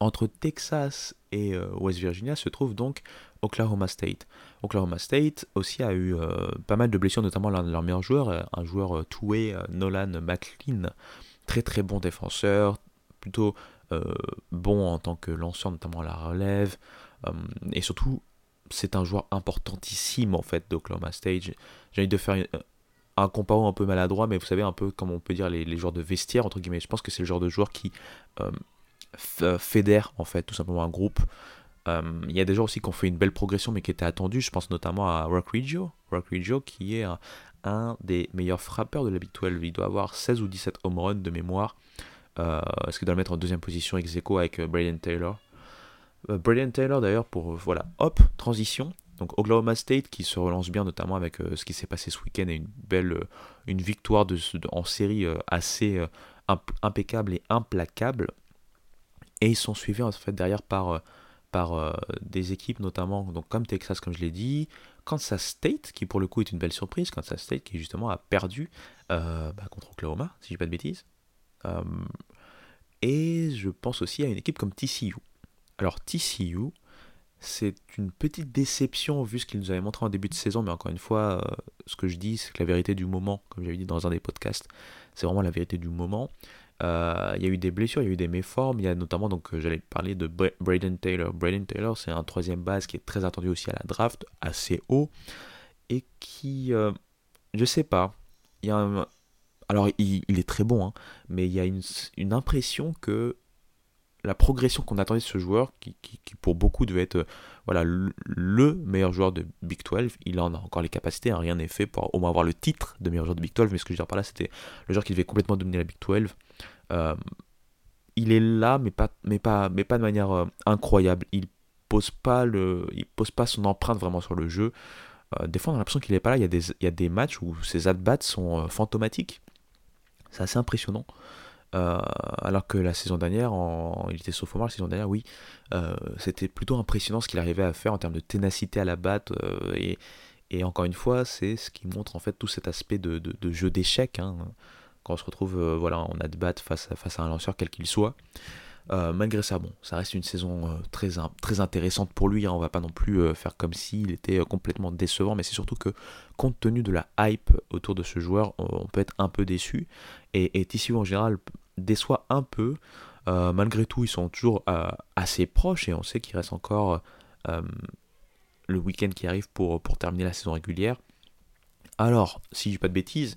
entre Texas et euh, West Virginia se trouve donc Oklahoma State. Oklahoma State aussi a eu euh, pas mal de blessures, notamment l'un de leurs meilleurs joueurs, euh, un joueur two-way, Nolan McLean, très très bon défenseur, plutôt bon en tant que lanceur, notamment à la relève, et surtout c'est un joueur importantissime en fait d'Oklahoma State. J'ai envie de faire un comparo un peu maladroit, mais vous savez, un peu comme on peut dire les joueurs de vestiaire, entre guillemets. Je pense que c'est le genre de joueur qui fédère en fait tout simplement un groupe. Il y a des joueurs aussi qui ont fait une belle progression, mais qui étaient attendus. Je pense notamment à Rock Riggio, Rock Riggio qui est un, des meilleurs frappeurs de la Big 12. Il doit avoir 16 ou 17 home runs de mémoire. Est-ce qu'il doit le mettre en deuxième position ex aequo avec Braden Taylor euh, Taylor d'ailleurs pour euh, voilà hop transition donc Oklahoma State qui se relance bien notamment avec euh, ce qui s'est passé ce week-end et une belle une victoire en série assez impeccable et implacable et ils sont suivis en fait derrière par par des équipes notamment donc comme Texas comme je l'ai dit Kansas State qui pour le coup est une belle surprise. Kansas State qui justement a perdu bah, contre Oklahoma si je dis pas de bêtises. Et je pense aussi à une équipe comme TCU alors TCU, c'est une petite déception vu ce qu'il nous avait montré en début de saison, mais encore une fois, euh, ce que je dis, c'est que la vérité du moment, comme j'avais dit dans un des podcasts, c'est vraiment la vérité du moment. Euh, il y a eu des blessures, il y a eu des méformes, il y a notamment, donc euh, j'allais parler de Braden Taylor. Braden Taylor, c'est un troisième base qui est très attendu aussi à la draft, assez haut, et qui, je sais pas, il y a alors il, est très bon, hein, mais il y a une, une impression que la progression qu'on attendait de ce joueur, qui, pour beaucoup devait être voilà, le, meilleur joueur de Big 12, il en a encore les capacités, hein, rien n'est fait pour au moins avoir le titre de meilleur joueur de Big 12, mais ce que je veux dire par là, c'était le joueur qui devait complètement dominer la Big 12. Euh, il est là, mais pas, de manière euh, incroyable. Il pose pas pose pas son empreinte vraiment sur le jeu. Euh, des fois, on a l'impression qu'il n'est pas là. Il y, a des, il y a des matchs où ses at-bats sont fantomatiques. C'est assez impressionnant. Euh, alors que la saison dernière, il était sophomore la saison dernière, oui, euh, c'était plutôt impressionnant ce qu'il arrivait à faire en termes de ténacité à la batte. Euh, et, encore une fois, c'est ce qui montre en fait tout cet aspect de, jeu d'échecs. Hein, quand on se retrouve voilà, en at bat face, face à un lanceur quel qu'il soit. malgré ça, bon, ça reste une saison très, intéressante pour lui. Hein. on va pas non plus faire comme s'il était complètement décevant, mais c'est surtout que, compte tenu de la hype autour de ce joueur, on peut être un peu déçu. Et, et TCU en général déçoit un peu. Euh, malgré tout, ils sont toujours euh, assez proches et on sait qu'il reste encore euh, le week-end qui arrive pour, terminer la saison régulière. Alors, si je dis pas de bêtises,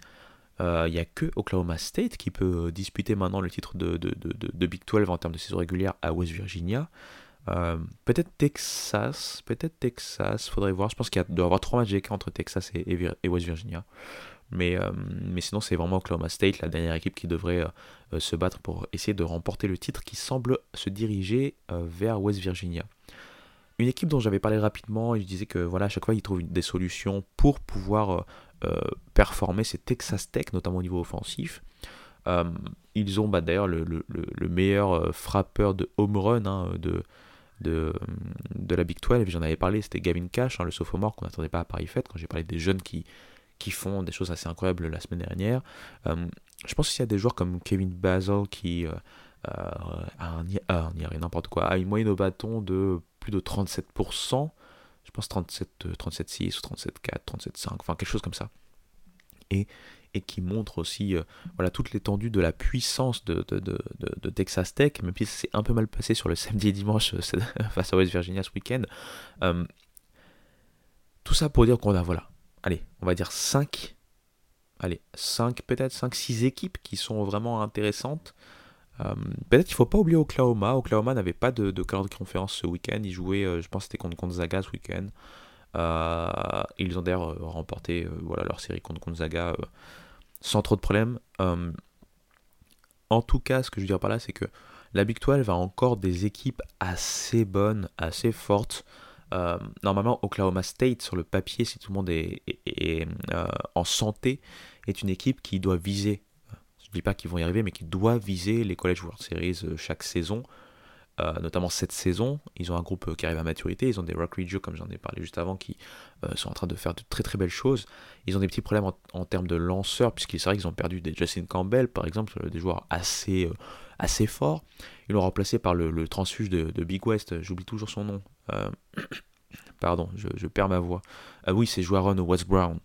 il n'y a que Oklahoma State qui peut disputer maintenant le titre de, Big 12 en termes de saison régulière à West Virginia. peut-être Texas, peut-être Texas, faudrait voir. Je pense qu'il doit y avoir trois matchs d'écart entre Texas et, West Virginia. Mais, euh, mais sinon, c'est vraiment Oklahoma State, la dernière équipe qui devrait euh, euh, se battre pour essayer de remporter le titre qui semble se diriger vers West Virginia. Une équipe dont j'avais parlé rapidement, je disais que voilà, à chaque fois ils trouvent des solutions pour pouvoir performer, c'est Texas Tech, notamment au niveau offensif. ils ont bah, d'ailleurs le, le, le, meilleur frappeur de home run hein, de, de, de, la Big 12. J'en avais parlé, c'était Gavin Cash, hein, le sophomore qu'on n'attendait pas à Paris Fête, quand j'ai parlé des jeunes qui, qui font des choses assez incroyables la semaine dernière. Euh, je pense qu'il y a des joueurs comme Kevin Basil qui euh, euh, a n'importe quoi, a une moyenne au bâton de plus de 37%, je pense 37, 37,6 ou 37,4, 37,5, enfin quelque chose comme ça. Et, et qui montre aussi voilà, toute l'étendue de la puissance de, de, de, de, Texas Tech, même si c'est un peu mal passé sur le samedi et dimanche face à West Virginia ce week-end. tout ça pour dire qu'on a voilà, allez, on va dire 5, allez, 5 peut-être, 5-6 équipes qui sont vraiment intéressantes. Euh, peut-être qu'il ne faut pas oublier Oklahoma. Oklahoma n'avait pas de, de de conférence ce week-end. Ils jouaient, euh, je pense c'était contre Gonzaga ce week-end. Euh, ils ont d'ailleurs remporté voilà, leur série contre Gonzaga sans trop de problèmes. en tout cas, ce que je veux dire par là, c'est que la Big 12 a encore des équipes assez bonnes, assez fortes. Euh, normalement, Oklahoma State, sur le papier, si tout le monde est, euh, en santé, est une équipe qui doit viser, je ne dis pas qu'ils vont y arriver, mais qui doit viser les College World Series euh, chaque saison, notamment cette saison. Ils ont un groupe qui arrive à maturité, ils ont des Rock Ridge, comme j'en ai parlé juste avant, qui sont en train de faire de très très belles choses. Ils ont des petits problèmes en, termes de lanceurs, puisqu'il c'est vrai qu'ils ont perdu des Justin Campbell, par exemple, des joueurs assez, assez forts. Ils l'ont remplacé par le, transfuge de, Big West, j'oublie toujours son nom. Euh, pardon, je, perds ma voix. Ah oui, c'est Joaron West Brown.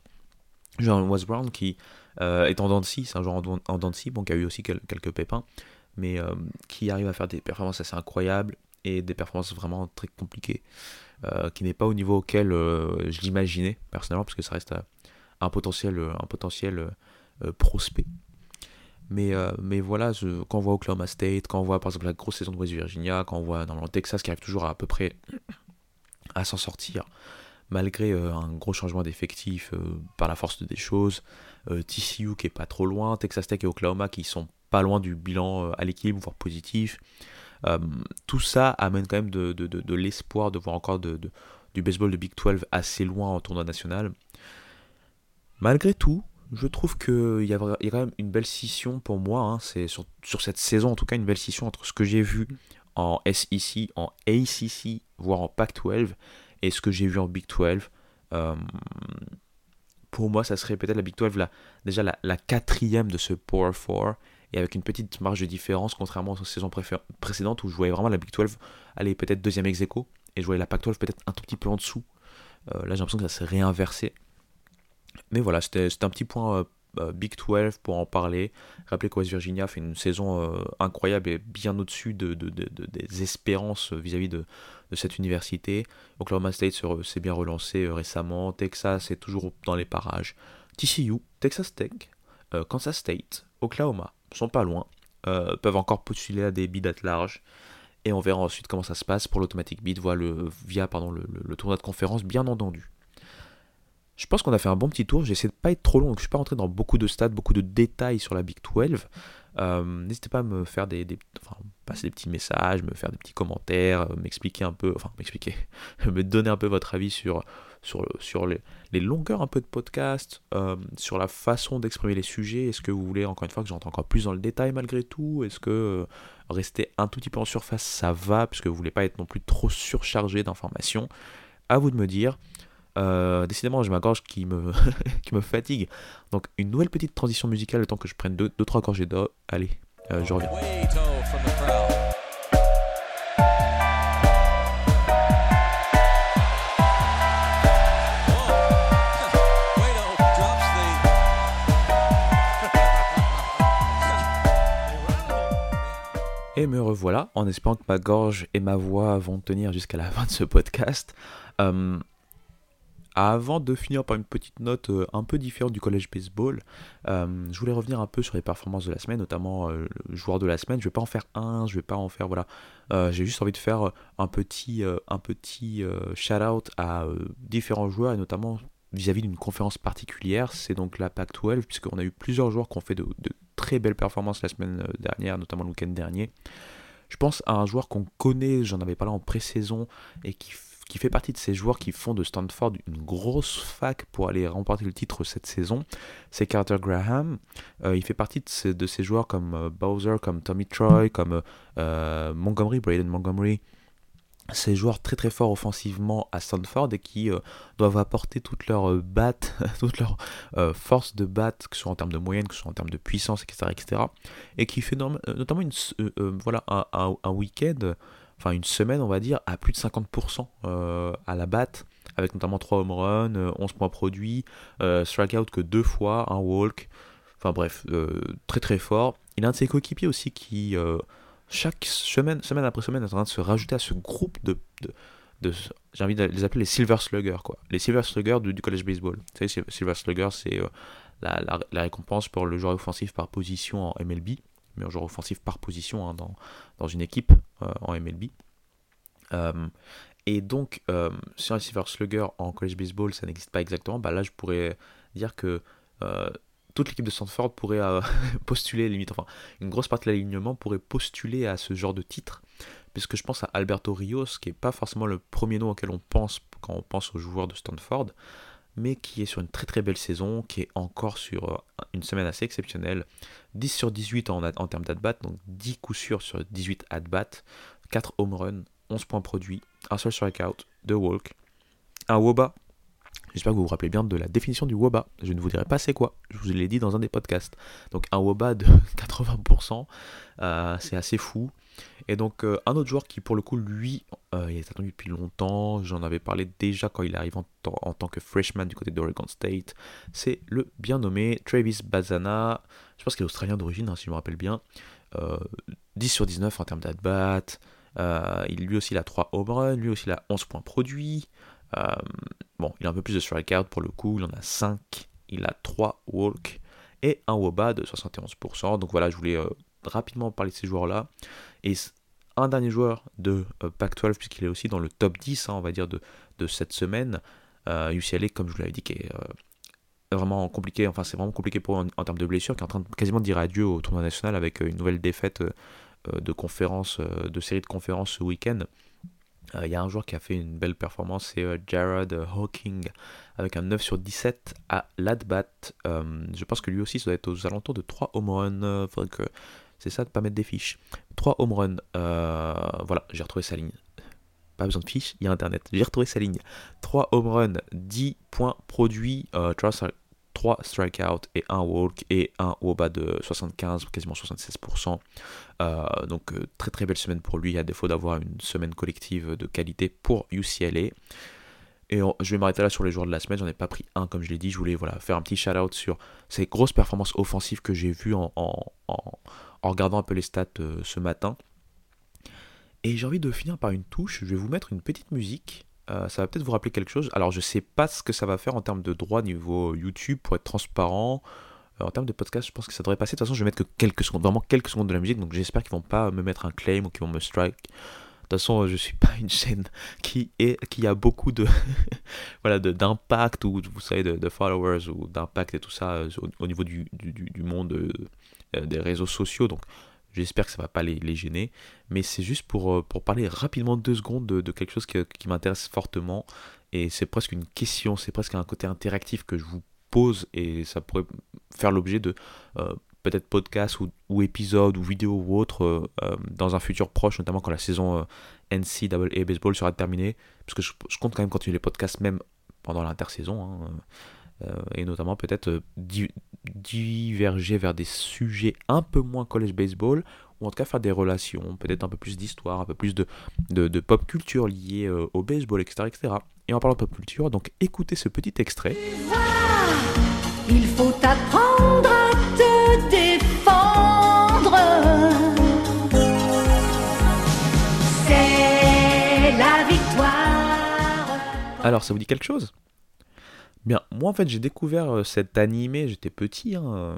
Joaron West Brown qui euh, est en dents c'est un joueur en, en dents qui a eu aussi quelques pépins, mais euh, qui arrive à faire des performances assez incroyables et des performances vraiment très compliquées. qui n'est pas au niveau auquel je l'imaginais personnellement, parce que ça reste un potentiel, un potentiel prospect. Mais, mais voilà, quand on voit Oklahoma State, quand on voit par exemple la grosse saison de West Virginia, quand on voit le Texas qui arrive toujours à, peu près à s'en sortir, malgré un gros changement d'effectif par la force des choses, TCU qui est pas trop loin, Texas Tech et Oklahoma qui sont pas loin du bilan à l'équilibre, voire positif. Euh, tout ça amène quand même de, de, de, l'espoir de voir encore du baseball de Big 12 assez loin en tournoi national. Malgré tout, je trouve qu'il y, a quand même une belle scission pour moi. Hein. c'est sur, cette saison, en tout cas, une belle scission entre ce que j'ai vu en SEC, en ACC, voire en Pac-12, et ce que j'ai vu en Big 12. Euh, pour moi, ça serait peut-être la Big 12, la, déjà la, quatrième de ce Power 4 et avec une petite marge de différence, contrairement aux saisons précédentes où je voyais vraiment la Big 12 aller peut-être deuxième ex et je voyais la Pac 12 peut-être un tout petit peu en dessous. Euh, là, j'ai l'impression que ça s'est réinversé. Mais voilà, c'était un petit point euh, euh, Big 12 pour en parler. Rappelez que West Virginia fait une saison incroyable et bien au-dessus de, des espérances vis-à-vis de, cette université. Oklahoma State s'est bien relancé récemment. Texas est toujours dans les parages. TCU, Texas Tech, Kansas State, Oklahoma, sont pas loin, euh, peuvent encore postuler à des bids large. Et on verra ensuite comment ça se passe pour l'automatic bid via, le, via pardon, le, tournoi de conférence, bien entendu. Je pense qu'on a fait un bon petit tour. J'essaie de pas être trop long, donc je suis pas rentré dans beaucoup de stats, beaucoup de détails sur la Big 12. Euh, n'hésitez pas à me faire des, enfin, passer des petits messages, me faire des petits commentaires, euh, m'expliquer un peu, enfin m'expliquer, me donner un peu votre avis sur, sur, les, longueurs un peu de podcast, euh, sur la façon d'exprimer les sujets. Est-ce que vous voulez encore une fois que j'entre encore plus dans le détail malgré tout? Est-ce que rester un tout petit peu en surface ça va? Puisque vous voulez pas être non plus trop surchargé d'informations À vous de me dire. Euh, décidément, j'ai ma gorge qui me, qui me fatigue. Donc, une nouvelle petite transition musicale le temps que je prenne 2-3 deux, gorgées d'eau. Allez, euh, je reviens. Et me revoilà, en espérant que ma gorge et ma voix vont tenir jusqu'à la fin de ce podcast. Euh, avant de finir par une petite note euh, un peu différente du collège baseball, euh, je voulais revenir un peu sur les performances de la semaine, notamment euh, le joueur de la semaine. Je vais pas en faire un, je vais pas en faire voilà. J'ai juste envie de faire un petit, un petit shout out à différents joueurs et notamment vis-à-vis d'une conférence particulière. C'est donc la Pac-12 puisqu'on a eu plusieurs joueurs qui ont fait de, de, très belles performances la semaine dernière, notamment le week-end dernier. Je pense à un joueur qu'on connaît, j'en avais parlé en pré-saison et qui qui fait partie de ces joueurs qui font de Stanford une grosse fac pour aller remporter le titre cette saison, c'est Carter Graham. Euh, il fait partie de ces, joueurs comme euh, Bowser, comme Tommy Troy, comme euh, Montgomery, Braden Montgomery. Ces joueurs très très forts offensivement à Stanford et qui doivent apporter toute leur batte, toute leur force de batte, que ce soit en termes de moyenne, que ce soit en termes de puissance, etc. etc. et qui fait notamment une, voilà, un, un week-end enfin une semaine on va dire, à plus de 50% euh, à la batte, avec notamment 3 home runs, 11 euh, points produits, euh, strikeout que deux fois, un walk, enfin bref, très très fort. Il a un de ses coéquipiers aussi qui, chaque semaine, semaine après semaine, est en train de se rajouter à ce groupe de, j'ai envie de les appeler les Silver Sluggers, quoi. Les Silver Sluggers du, college baseball. Vous savez, Silver Sluggers, c'est la, récompense pour le joueur offensif par position en MLB meilleur joueur offensif par position hein, dans, dans, une équipe euh, en MLB. Euh, et donc, euh, sur un receiver slugger en college baseball, ça n'existe pas exactement. Bah là, je pourrais dire que toute l'équipe de Stanford pourrait postuler, limite, enfin, une grosse partie de l'alignement pourrait postuler à ce genre de titre, puisque je pense à Alberto Rios, qui n'est pas forcément le premier nom auquel on pense quand on pense aux joueurs de Stanford, mais qui est sur une très très belle saison, qui est encore sur euh, une semaine assez exceptionnelle. 10 sur 18 en, en termes d'at-bat, donc 10 coups sûrs sur 18 at-bat, 4 home runs, 11 points produits, un seul strikeout, 2 walk, un woba. J'espère que vous vous rappelez bien de la définition du woba. Je ne vous dirai pas c'est quoi, je vous l'ai dit dans un des podcasts. Donc un woba de 80%, euh, c'est assez fou. Et donc euh, un autre joueur qui pour le coup lui euh, il est attendu depuis longtemps, j'en avais parlé déjà quand il arrive en, en tant que freshman du côté d'Oregon State, c'est le bien nommé Travis Bazana, je pense qu'il est australien d'origine hein, si je me rappelle bien, 10 euh, sur 19 en termes d'at-bat, lui aussi, il a 3 home runs, lui aussi, il a 11 points produits. Bon, il a un peu plus de strikeout pour le coup, il en a 5, il a 3 walks et un WOBA de 71%. Donc voilà, je voulais rapidement parler de ces joueurs-là. Et un dernier joueur de Pac-12, puisqu'il est aussi dans le top 10, hein, on va dire, de, de cette semaine. UCLA, comme je vous l'avais dit, qui est vraiment compliqué, enfin c'est vraiment compliqué pour en, en, termes de blessures, qui est en train de quasiment dire adieu au tournoi national avec euh, une nouvelle défaite euh, euh, de conférence, de série de conférences ce week-end. Il y a un joueur qui a fait une belle performance, c'est Jared Hawking, avec un 9 sur 17 à l'adbat. je pense que lui aussi, ça doit être aux alentours de 3 home runs. c'est ça de pas mettre des fiches. 3 home runs. voilà, j'ai retrouvé sa ligne pas besoin de fiches, il y a internet. J'ai retrouvé sa ligne. 3 home runs, 10 points produits, euh, 3, strikeouts et 1 walk et un WOBA de 75, quasiment 76%. Euh, donc euh, très très belle semaine pour lui, à défaut d'avoir une semaine collective de qualité pour UCLA. Et je vais m'arrêter là sur les joueurs de la semaine, j'en ai pas pris un comme je l'ai dit, je voulais voilà, faire un petit shout-out sur ces grosses performances offensives que j'ai vues en, regardant un peu les stats euh, ce matin. Et j'ai envie de finir par une touche. Je vais vous mettre une petite musique. Ça va peut-être vous rappeler quelque chose. Alors, je sais pas ce que ça va faire en termes de droit niveau YouTube pour être transparent. Euh, en termes de podcast, je pense que ça devrait passer. De toute façon, je vais mettre que quelques secondes, vraiment quelques secondes de la musique. Donc, j'espère qu'ils vont pas me mettre un claim ou qu'ils vont me strike. De toute façon, je suis pas une chaîne qui est qui a beaucoup de voilà d'impact ou vous savez de, followers ou d'impact et tout ça euh, au, niveau du, du, monde des réseaux sociaux. Donc J'espère que ça va pas les, gêner. Mais c'est juste pour, euh, pour parler rapidement deux secondes de, quelque chose qui, m'intéresse fortement. Et c'est presque une question, c'est presque un côté interactif que je vous Et ça pourrait faire l'objet de euh, peut-être podcast ou, ou, épisode ou vidéo ou autre euh, dans un futur proche, notamment quand la saison NCAA Baseball sera terminée. Parce que je, compte quand même continuer les podcasts même pendant l'intersaison. Hein. Euh, et notamment peut-être euh, diverger vers des sujets un peu moins college baseball ou en tout cas faire des relations, peut-être un peu plus d'histoire, un peu plus de, de, pop culture liée euh, au baseball, etc., etc. Et en parlant de pop culture, donc écoutez ce petit extrait. Il faut apprendre à te défendre. C'est la victoire. Alors, ça vous dit quelque chose? Bien, moi en fait j'ai découvert euh, cet animé, j'étais petit, hein, euh,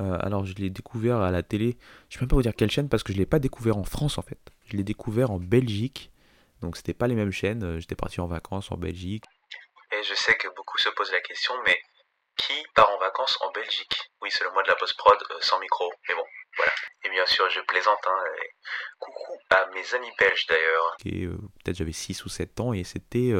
euh, alors je l'ai découvert à la télé, je ne peux même pas vous dire quelle chaîne parce que je ne l'ai pas découvert en France en fait, je l'ai découvert en Belgique, donc c'était pas les mêmes chaînes, j'étais parti en vacances en Belgique. Et je sais que beaucoup se posent la question, mais qui part en vacances en Belgique? Oui, c'est le mois de la post-prod sans micro, mais bon, voilà. Et bien sûr, je plaisante, hein, coucou à mes amis belges d'ailleurs. Peut-être j'avais 6 ou 7 ans et c'était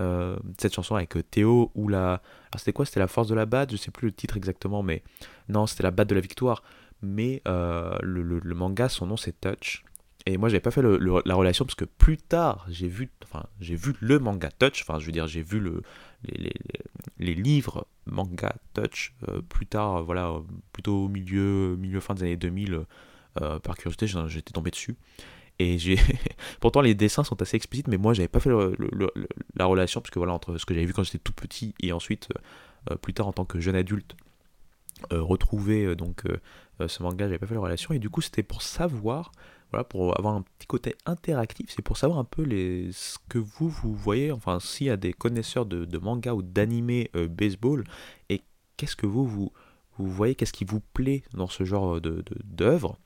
euh, cette chanson avec euh, Théo ou la. Alors c'était quoi? C'était la force de la batte Je sais plus le titre exactement, mais non, c'était la batte de la victoire. Mais euh, le, manga, son nom c'est Touch. Et moi, j'avais pas fait la relation parce que plus tard, j'ai vu, enfin, j'ai vu le manga Touch. Enfin, je veux dire, j'ai vu le, les, livres manga Touch plus tard, voilà, plutôt au milieu, milieu fin des années 2000. par curiosité, j'étais tombé dessus. Et j'ai pourtant les dessins sont assez explicites, mais moi j'avais pas fait la relation parce que voilà entre ce que j'avais vu quand j'étais tout petit et ensuite euh, plus tard en tant que jeune adulte euh, retrouver euh, donc ce manga, j'avais pas fait la relation et du coup c'était pour savoir voilà pour avoir un petit côté interactif, c'est pour savoir un peu les ce que vous vous voyez, enfin s'il y a des connaisseurs de, manga ou d'anime baseball et qu'est-ce que vous vous vous voyez, qu'est-ce qui vous plaît dans ce genre de d'œuvre?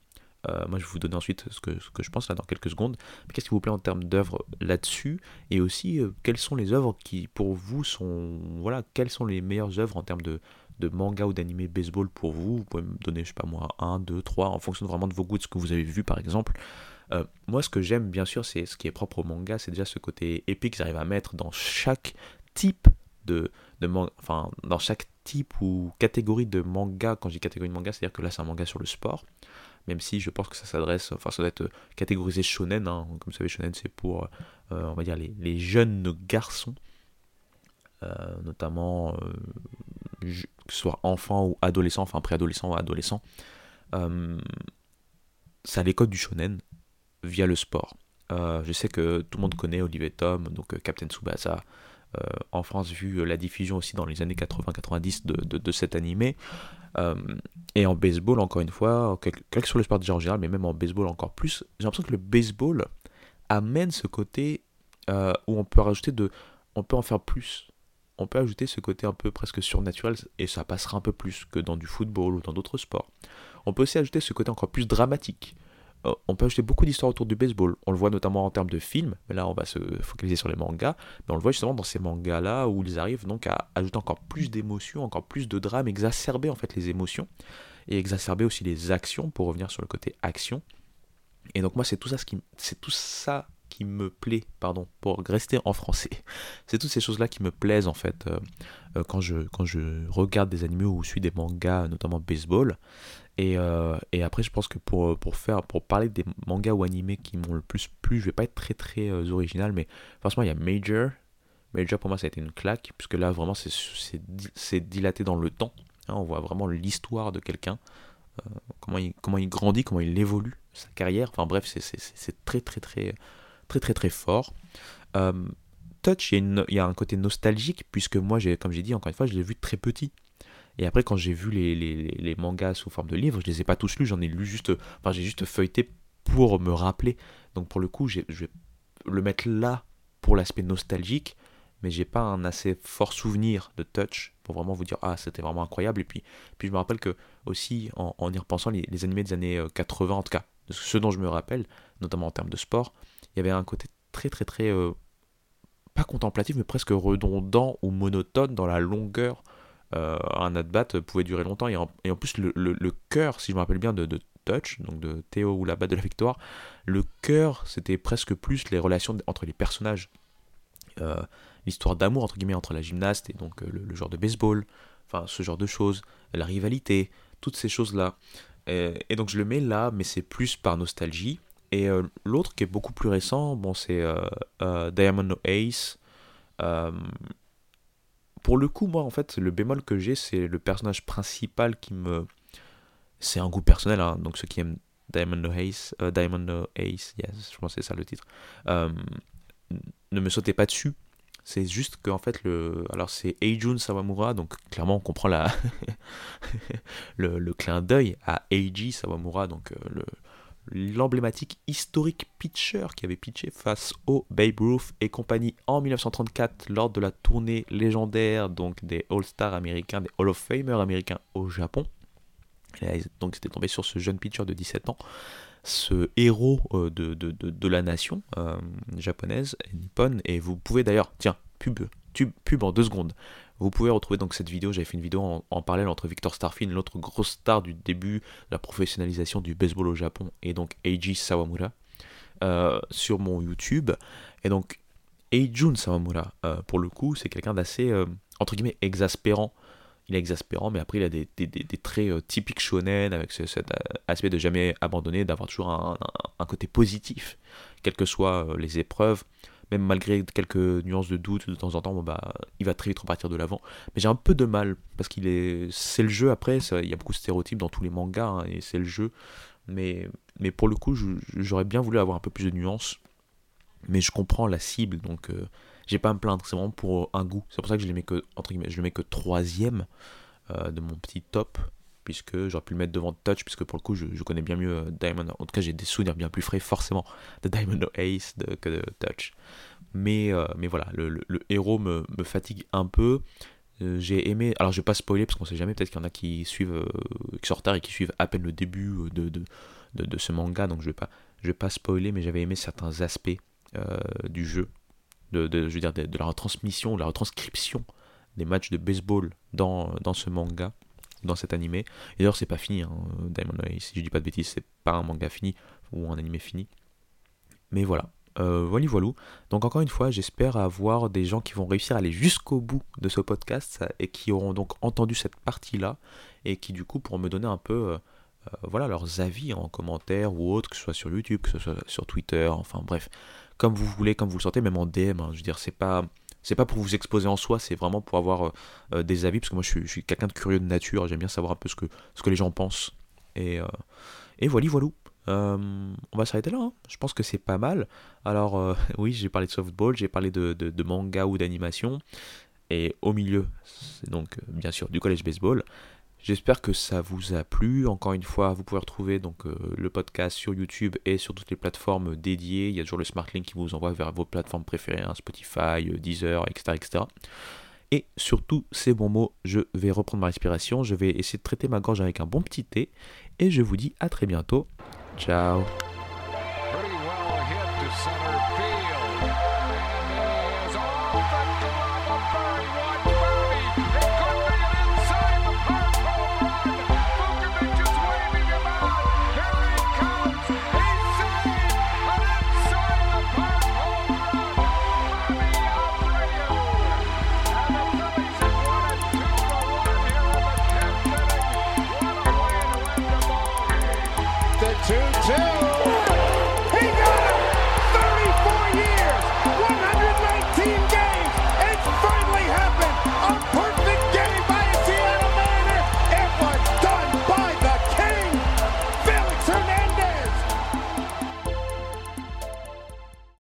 Euh, moi, je vais vous donner ensuite ce que, que je pense là dans quelques secondes. Qu'est-ce qui vous plaît en termes d'œuvres là-dessus? Et aussi, euh, quelles sont les œuvres qui, pour vous, sont. Voilà, quelles sont les meilleures œuvres en termes de, de manga ou d'anime baseball pour vous Vous pouvez me donner, je sais pas moi, un, deux, trois, en fonction vraiment de vos goûts, de ce que vous avez vu par exemple. Euh, moi, ce que j'aime, bien sûr, c'est ce qui est propre au manga, c'est déjà ce côté épique qu'ils arrivent à mettre dans chaque type de, manga, enfin, dans chaque type ou catégorie de manga. Quand je dis catégorie de manga, c'est-à-dire que là, c'est un manga sur le sport même si je pense que ça s'adresse, enfin ça doit être catégorisé shonen, hein. comme vous savez shonen c'est pour, euh, on va dire, les, jeunes garçons, euh, notamment, que ce soit enfants ou adolescents, enfin préadolescents ou adolescents, ça a les codes du shonen via le sport. je sais que tout le monde connaît Olivier Tom, donc Captain Tsubasa, en France, vu la diffusion aussi dans les années 80-90 de, de, cet animé. Euh, et en baseball, encore une fois, quel, que soit le sport déjà en général, mais même en baseball encore plus, j'ai l'impression que le baseball amène ce côté où on peut rajouter de, on peut en faire plus. On peut ajouter ce côté un peu presque surnaturel et ça passera un peu plus que dans du football ou dans d'autres sports. On peut aussi ajouter ce côté encore plus dramatique. Euh, on peut ajouter beaucoup d'histoires autour du baseball. On le voit notamment en termes de films, mais là on va se focaliser sur les mangas. Mais on le voit justement dans ces mangas-là où ils arrivent donc à ajouter encore plus d'émotions, encore plus de drame, exacerber en fait les émotions et exacerber aussi les actions pour revenir sur le côté action. Et donc moi c'est tout ça ce qui c'est tout ça qui me plaît, pardon, pour rester en français. C'est toutes ces choses-là qui me plaisent en fait euh, euh, quand, je, quand je regarde des animés ou suis des mangas, notamment baseball. Euh, et, après, je pense que pour, pour, faire, pour parler des mangas ou animés qui m'ont le plus plu, je vais pas être très très original, mais franchement, il y a Major. Major, pour moi, ça a été une claque, puisque là, vraiment, c'est dilaté dans le temps. Hein, on voit vraiment l'histoire de quelqu'un, comment, il, comment il grandit, comment il évolue, sa carrière. Enfin bref, c'est très très très très très très fort. Touch, il y, a un côté nostalgique, puisque moi, comme j'ai dit, encore une fois, je l'ai vu très petit. Et après, quand j'ai vu les, mangas sous forme de livres, je les ai pas tous lus, j'en ai lu juste, enfin, j'ai juste feuilleté pour me rappeler. Donc pour le coup, je vais le mettre là pour l'aspect nostalgique, mais j'ai pas un assez fort souvenir de Touch pour vraiment vous dire ah c'était vraiment incroyable. Et puis, puis je me rappelle que aussi en, y repensant les, les, animés des années 80 euh, en tout cas, ce dont je me rappelle, notamment en termes de sport, il y avait un côté très très très euh, pas contemplatif mais presque redondant ou monotone dans la longueur euh, un at-bat pouvait durer longtemps. Et en, plus, le, le, cœur, si je me rappelle bien, de, Touch, donc de Théo ou la batte de la victoire, le cœur, c'était presque plus les relations entre les personnages. Euh, l'histoire d'amour, entre guillemets, entre la gymnaste et donc euh, le, genre de baseball, enfin ce genre de choses, la rivalité, toutes ces choses-là. Et, donc je le mets là, mais c'est plus par nostalgie. Et l'autre qui est beaucoup plus récent, bon, c'est Diamond No Ace pour le coup, moi, en fait, le bémol que j'ai, c'est le personnage principal qui me. C'est un goût personnel, hein, donc ceux qui aiment Diamond No Ace, euh, Diamond no Ace, yes, je pense que c'est ça le titre, euh, ne me sautez pas dessus. C'est juste qu'en fait, le, alors c'est Eijun Sawamura, donc clairement on comprend la le, le, clin d'œil à Eiji Sawamura, donc euh, le, l'emblématique historique pitcher qui avait pitché face au Babe Ruth et compagnie en 1934 lors de la tournée légendaire donc des All-Stars américains, des Hall of Famers américains au Japon. donc c'était tombé sur ce jeune pitcher de 17 ans, ce héros euh, de, de, de, la nation euh, japonaise, nippone, et vous pouvez d'ailleurs, tiens, pub, pub en deux secondes, vous pouvez retrouver donc cette vidéo, j'avais fait une vidéo en, parallèle entre Victor Starfin, l'autre grosse star du début de la professionnalisation du baseball au Japon, et donc Eiji Sawamura, euh, sur mon YouTube. Et donc Eijun Sawamura, euh, pour le coup, c'est quelqu'un d'assez, euh, entre guillemets, exaspérant. Il est exaspérant, mais après il a des, traits typiques shonen, avec cet aspect de jamais abandonner, d'avoir toujours un, côté positif, quelles que soient les épreuves même malgré quelques nuances de doute de temps en temps, bah, il va très vite repartir de l'avant. Mais j'ai un peu de mal, parce qu'il est. C'est le jeu après, il y a beaucoup de stéréotypes dans tous les mangas, hein, et c'est le jeu. Mais, mais pour le coup, j'aurais bien voulu avoir un peu plus de nuances. Mais je comprends la cible, donc euh, j'ai pas à me plaindre, c'est vraiment pour un goût. C'est pour ça que je, les mets que, entre guillemets, je le mets que troisième euh, de mon petit top puisque j'aurais pu le mettre devant Touch, puisque pour le coup, je, connais bien mieux euh, Diamond. En tout cas, j'ai des souvenirs bien plus frais, forcément, de Diamond Ace que de Touch. Mais, euh, mais voilà, le, héros me, fatigue un peu. Euh, j'ai aimé. Alors, je vais pas spoiler, parce qu'on sait jamais, peut-être qu'il y en a qui suivent, qui sont en retard et qui suivent à peine le début de, de, de, ce manga, donc je vais pas, je vais pas spoiler, mais j'avais aimé certains aspects du jeu, de, je veux dire, de, la retransmission, de la retranscription des matchs de baseball dans, dans ce manga dans cet animé. Et d'ailleurs, c'est pas fini, hein, Diamond si je dis pas de bêtises, c'est pas un manga fini ou un animé fini. Mais voilà, euh, voilà, voilà. Donc encore une fois, j'espère avoir des gens qui vont réussir à aller jusqu'au bout de ce podcast et qui auront donc entendu cette partie-là et qui du coup pourront me donner un peu euh, euh, voilà, leurs avis en commentaire ou autre, que ce soit sur YouTube, que ce soit sur Twitter, enfin bref, comme vous voulez, comme vous le sentez, même en DM. Hein. je veux dire, c'est pas c'est pas pour vous exposer en soi, c'est vraiment pour avoir euh, euh, des avis, parce que moi je suis, quelqu'un de curieux de nature, j'aime bien savoir un peu ce que, ce que les gens pensent. Et, euh, et voilà, voilà. on va s'arrêter là, hein. je pense que c'est pas mal. Alors oui, j'ai parlé de softball, j'ai parlé de, de, manga ou d'animation, et au milieu, c'est donc bien sûr du collège baseball. J'espère que ça vous a plu. Encore une fois, vous pouvez retrouver donc euh, le podcast sur YouTube et sur toutes les plateformes dédiées. Il y a toujours le Smart Link qui vous envoie vers vos plateformes préférées, hein, Spotify, euh, Deezer, etc., etc. Et sur tous ces bons mots, je vais reprendre ma respiration. Je vais essayer de traiter ma gorge avec un bon petit thé. Et je vous dis à très bientôt. Ciao